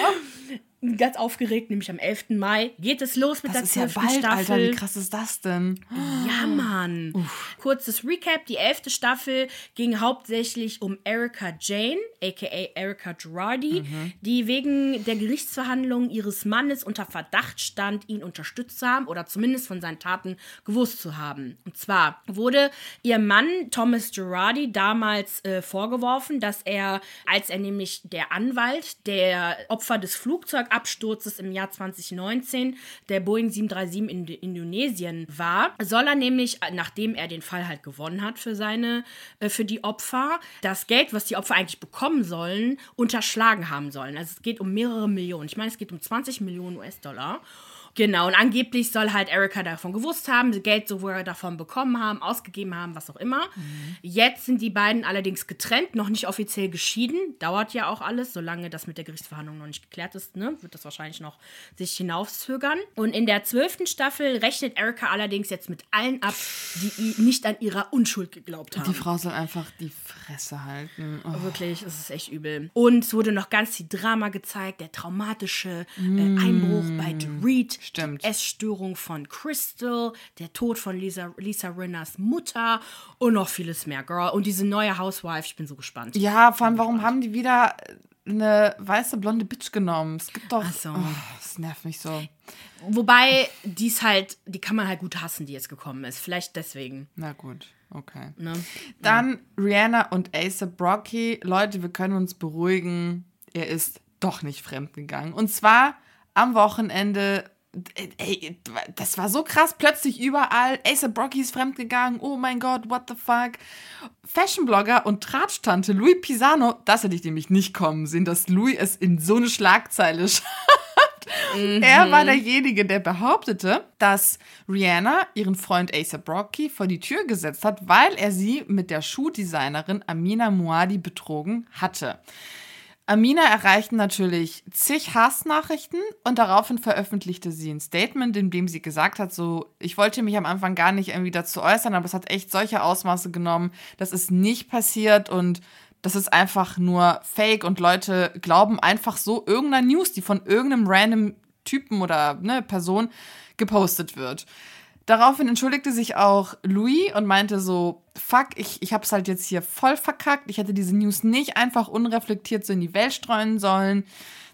Ja. Ganz aufgeregt, nämlich am 11. Mai geht es los mit Das der ist ja 12. bald, Staffel. Alter, wie krass ist das denn? Ja, Mann. Kurzes Recap. Die elfte Staffel ging hauptsächlich um Erica Jane, aka Erica Girardi, die wegen der Gerichtsverhandlungen ihres Mannes unter Verdacht stand, ihn unterstützt zu haben oder zumindest von seinen Taten gewusst zu haben. Und zwar wurde ihr Mann Thomas Girardi damals äh, vorgeworfen, dass er, als er nämlich der Anwalt der Opfer des Flugzeugabsturzes Absturzes im Jahr 2019 der Boeing 737 in Indonesien war, soll er nämlich, nachdem er den Fall halt gewonnen hat für seine, äh, für die Opfer, das Geld, was die Opfer eigentlich bekommen sollen, unterschlagen haben sollen. Also es geht um mehrere Millionen. Ich meine, es geht um 20 Millionen US-Dollar. Genau, und angeblich soll halt Erika davon gewusst haben, Geld sowohl davon bekommen haben, ausgegeben haben, was auch immer. Mhm. Jetzt sind die beiden allerdings getrennt, noch nicht offiziell geschieden. Dauert ja auch alles, solange das mit der Gerichtsverhandlung noch nicht geklärt ist, ne? wird das wahrscheinlich noch sich hinauszögern. Und in der zwölften Staffel rechnet Erika allerdings jetzt mit allen ab, die nicht an ihrer Unschuld geglaubt haben. Die Frau soll einfach die Fresse halten. Oh. Wirklich, es ist echt übel. Und es wurde noch ganz viel Drama gezeigt, der traumatische äh, Einbruch bei Reed Stimmt. Essstörung von Crystal, der Tod von Lisa, Lisa Rinners Mutter und noch vieles mehr, Girl. Und diese neue Housewife, ich bin so gespannt. Ja, vor allem, warum haben die wieder eine weiße blonde Bitch genommen? Es gibt doch. Ach so. Oh, das nervt mich so. Wobei, die ist halt, die kann man halt gut hassen, die jetzt gekommen ist. Vielleicht deswegen. Na gut. Okay. Ne? Dann ja. Rihanna und ASAP Brocky. Leute, wir können uns beruhigen. Er ist doch nicht fremdgegangen. Und zwar am Wochenende Ey, das war so krass, plötzlich überall. Ace Brocky ist fremdgegangen. Oh mein Gott, what the fuck. Fashionblogger und Tratsch-Tante Louis Pisano, das hätte ich nämlich nicht kommen sehen, dass Louis es in so eine Schlagzeile schafft. Mhm. Er war derjenige, der behauptete, dass Rihanna ihren Freund Ace Brocky vor die Tür gesetzt hat, weil er sie mit der Schuhdesignerin Amina Muadi betrogen hatte. Amina erreichten natürlich zig Hassnachrichten und daraufhin veröffentlichte sie ein Statement, in dem sie gesagt hat, so, ich wollte mich am Anfang gar nicht irgendwie dazu äußern, aber es hat echt solche Ausmaße genommen, das ist nicht passiert und das ist einfach nur Fake und Leute glauben einfach so irgendeiner News, die von irgendeinem random Typen oder ne, Person gepostet wird. Daraufhin entschuldigte sich auch Louis und meinte so, fuck, ich, ich hab's halt jetzt hier voll verkackt. Ich hätte diese News nicht einfach unreflektiert so in die Welt streuen sollen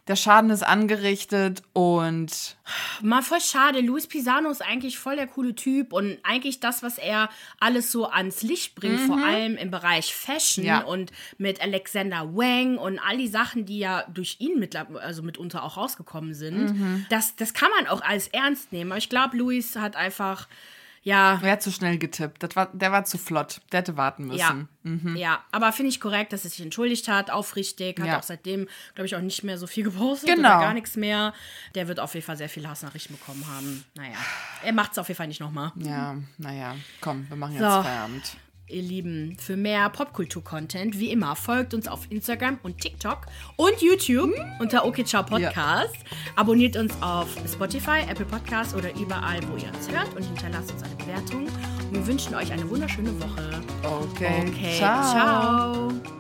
der Schaden ist angerichtet und. Mal voll schade. Luis Pisano ist eigentlich voll der coole Typ und eigentlich das, was er alles so ans Licht bringt, mhm. vor allem im Bereich Fashion ja. und mit Alexander Wang und all die Sachen, die ja durch ihn mit, also mitunter auch rausgekommen sind. Mhm. Das, das kann man auch alles ernst nehmen. Aber ich glaube, Luis hat einfach ja. Er hat zu schnell getippt. Das war, der war zu flott. Der hätte warten müssen. Ja, mhm. ja. aber finde ich korrekt, dass er sich entschuldigt hat, aufrichtig. Hat ja. auch seitdem, glaube ich, auch nicht mehr so viel gepostet genau. oder gar nichts mehr. Der wird auf jeden Fall sehr viele Hassnachrichten bekommen haben. Naja, er macht es auf jeden Fall nicht nochmal. Ja, naja, komm, wir machen jetzt so. Feierabend ihr Lieben, für mehr Popkultur-Content, wie immer, folgt uns auf Instagram und TikTok und YouTube unter OKCiao Podcast. Ja. Abonniert uns auf Spotify, Apple Podcasts oder überall, wo ihr uns hört und hinterlasst uns eine Bewertung. Und wir wünschen euch eine wunderschöne Woche. Okay. Okay. Ciao. ciao.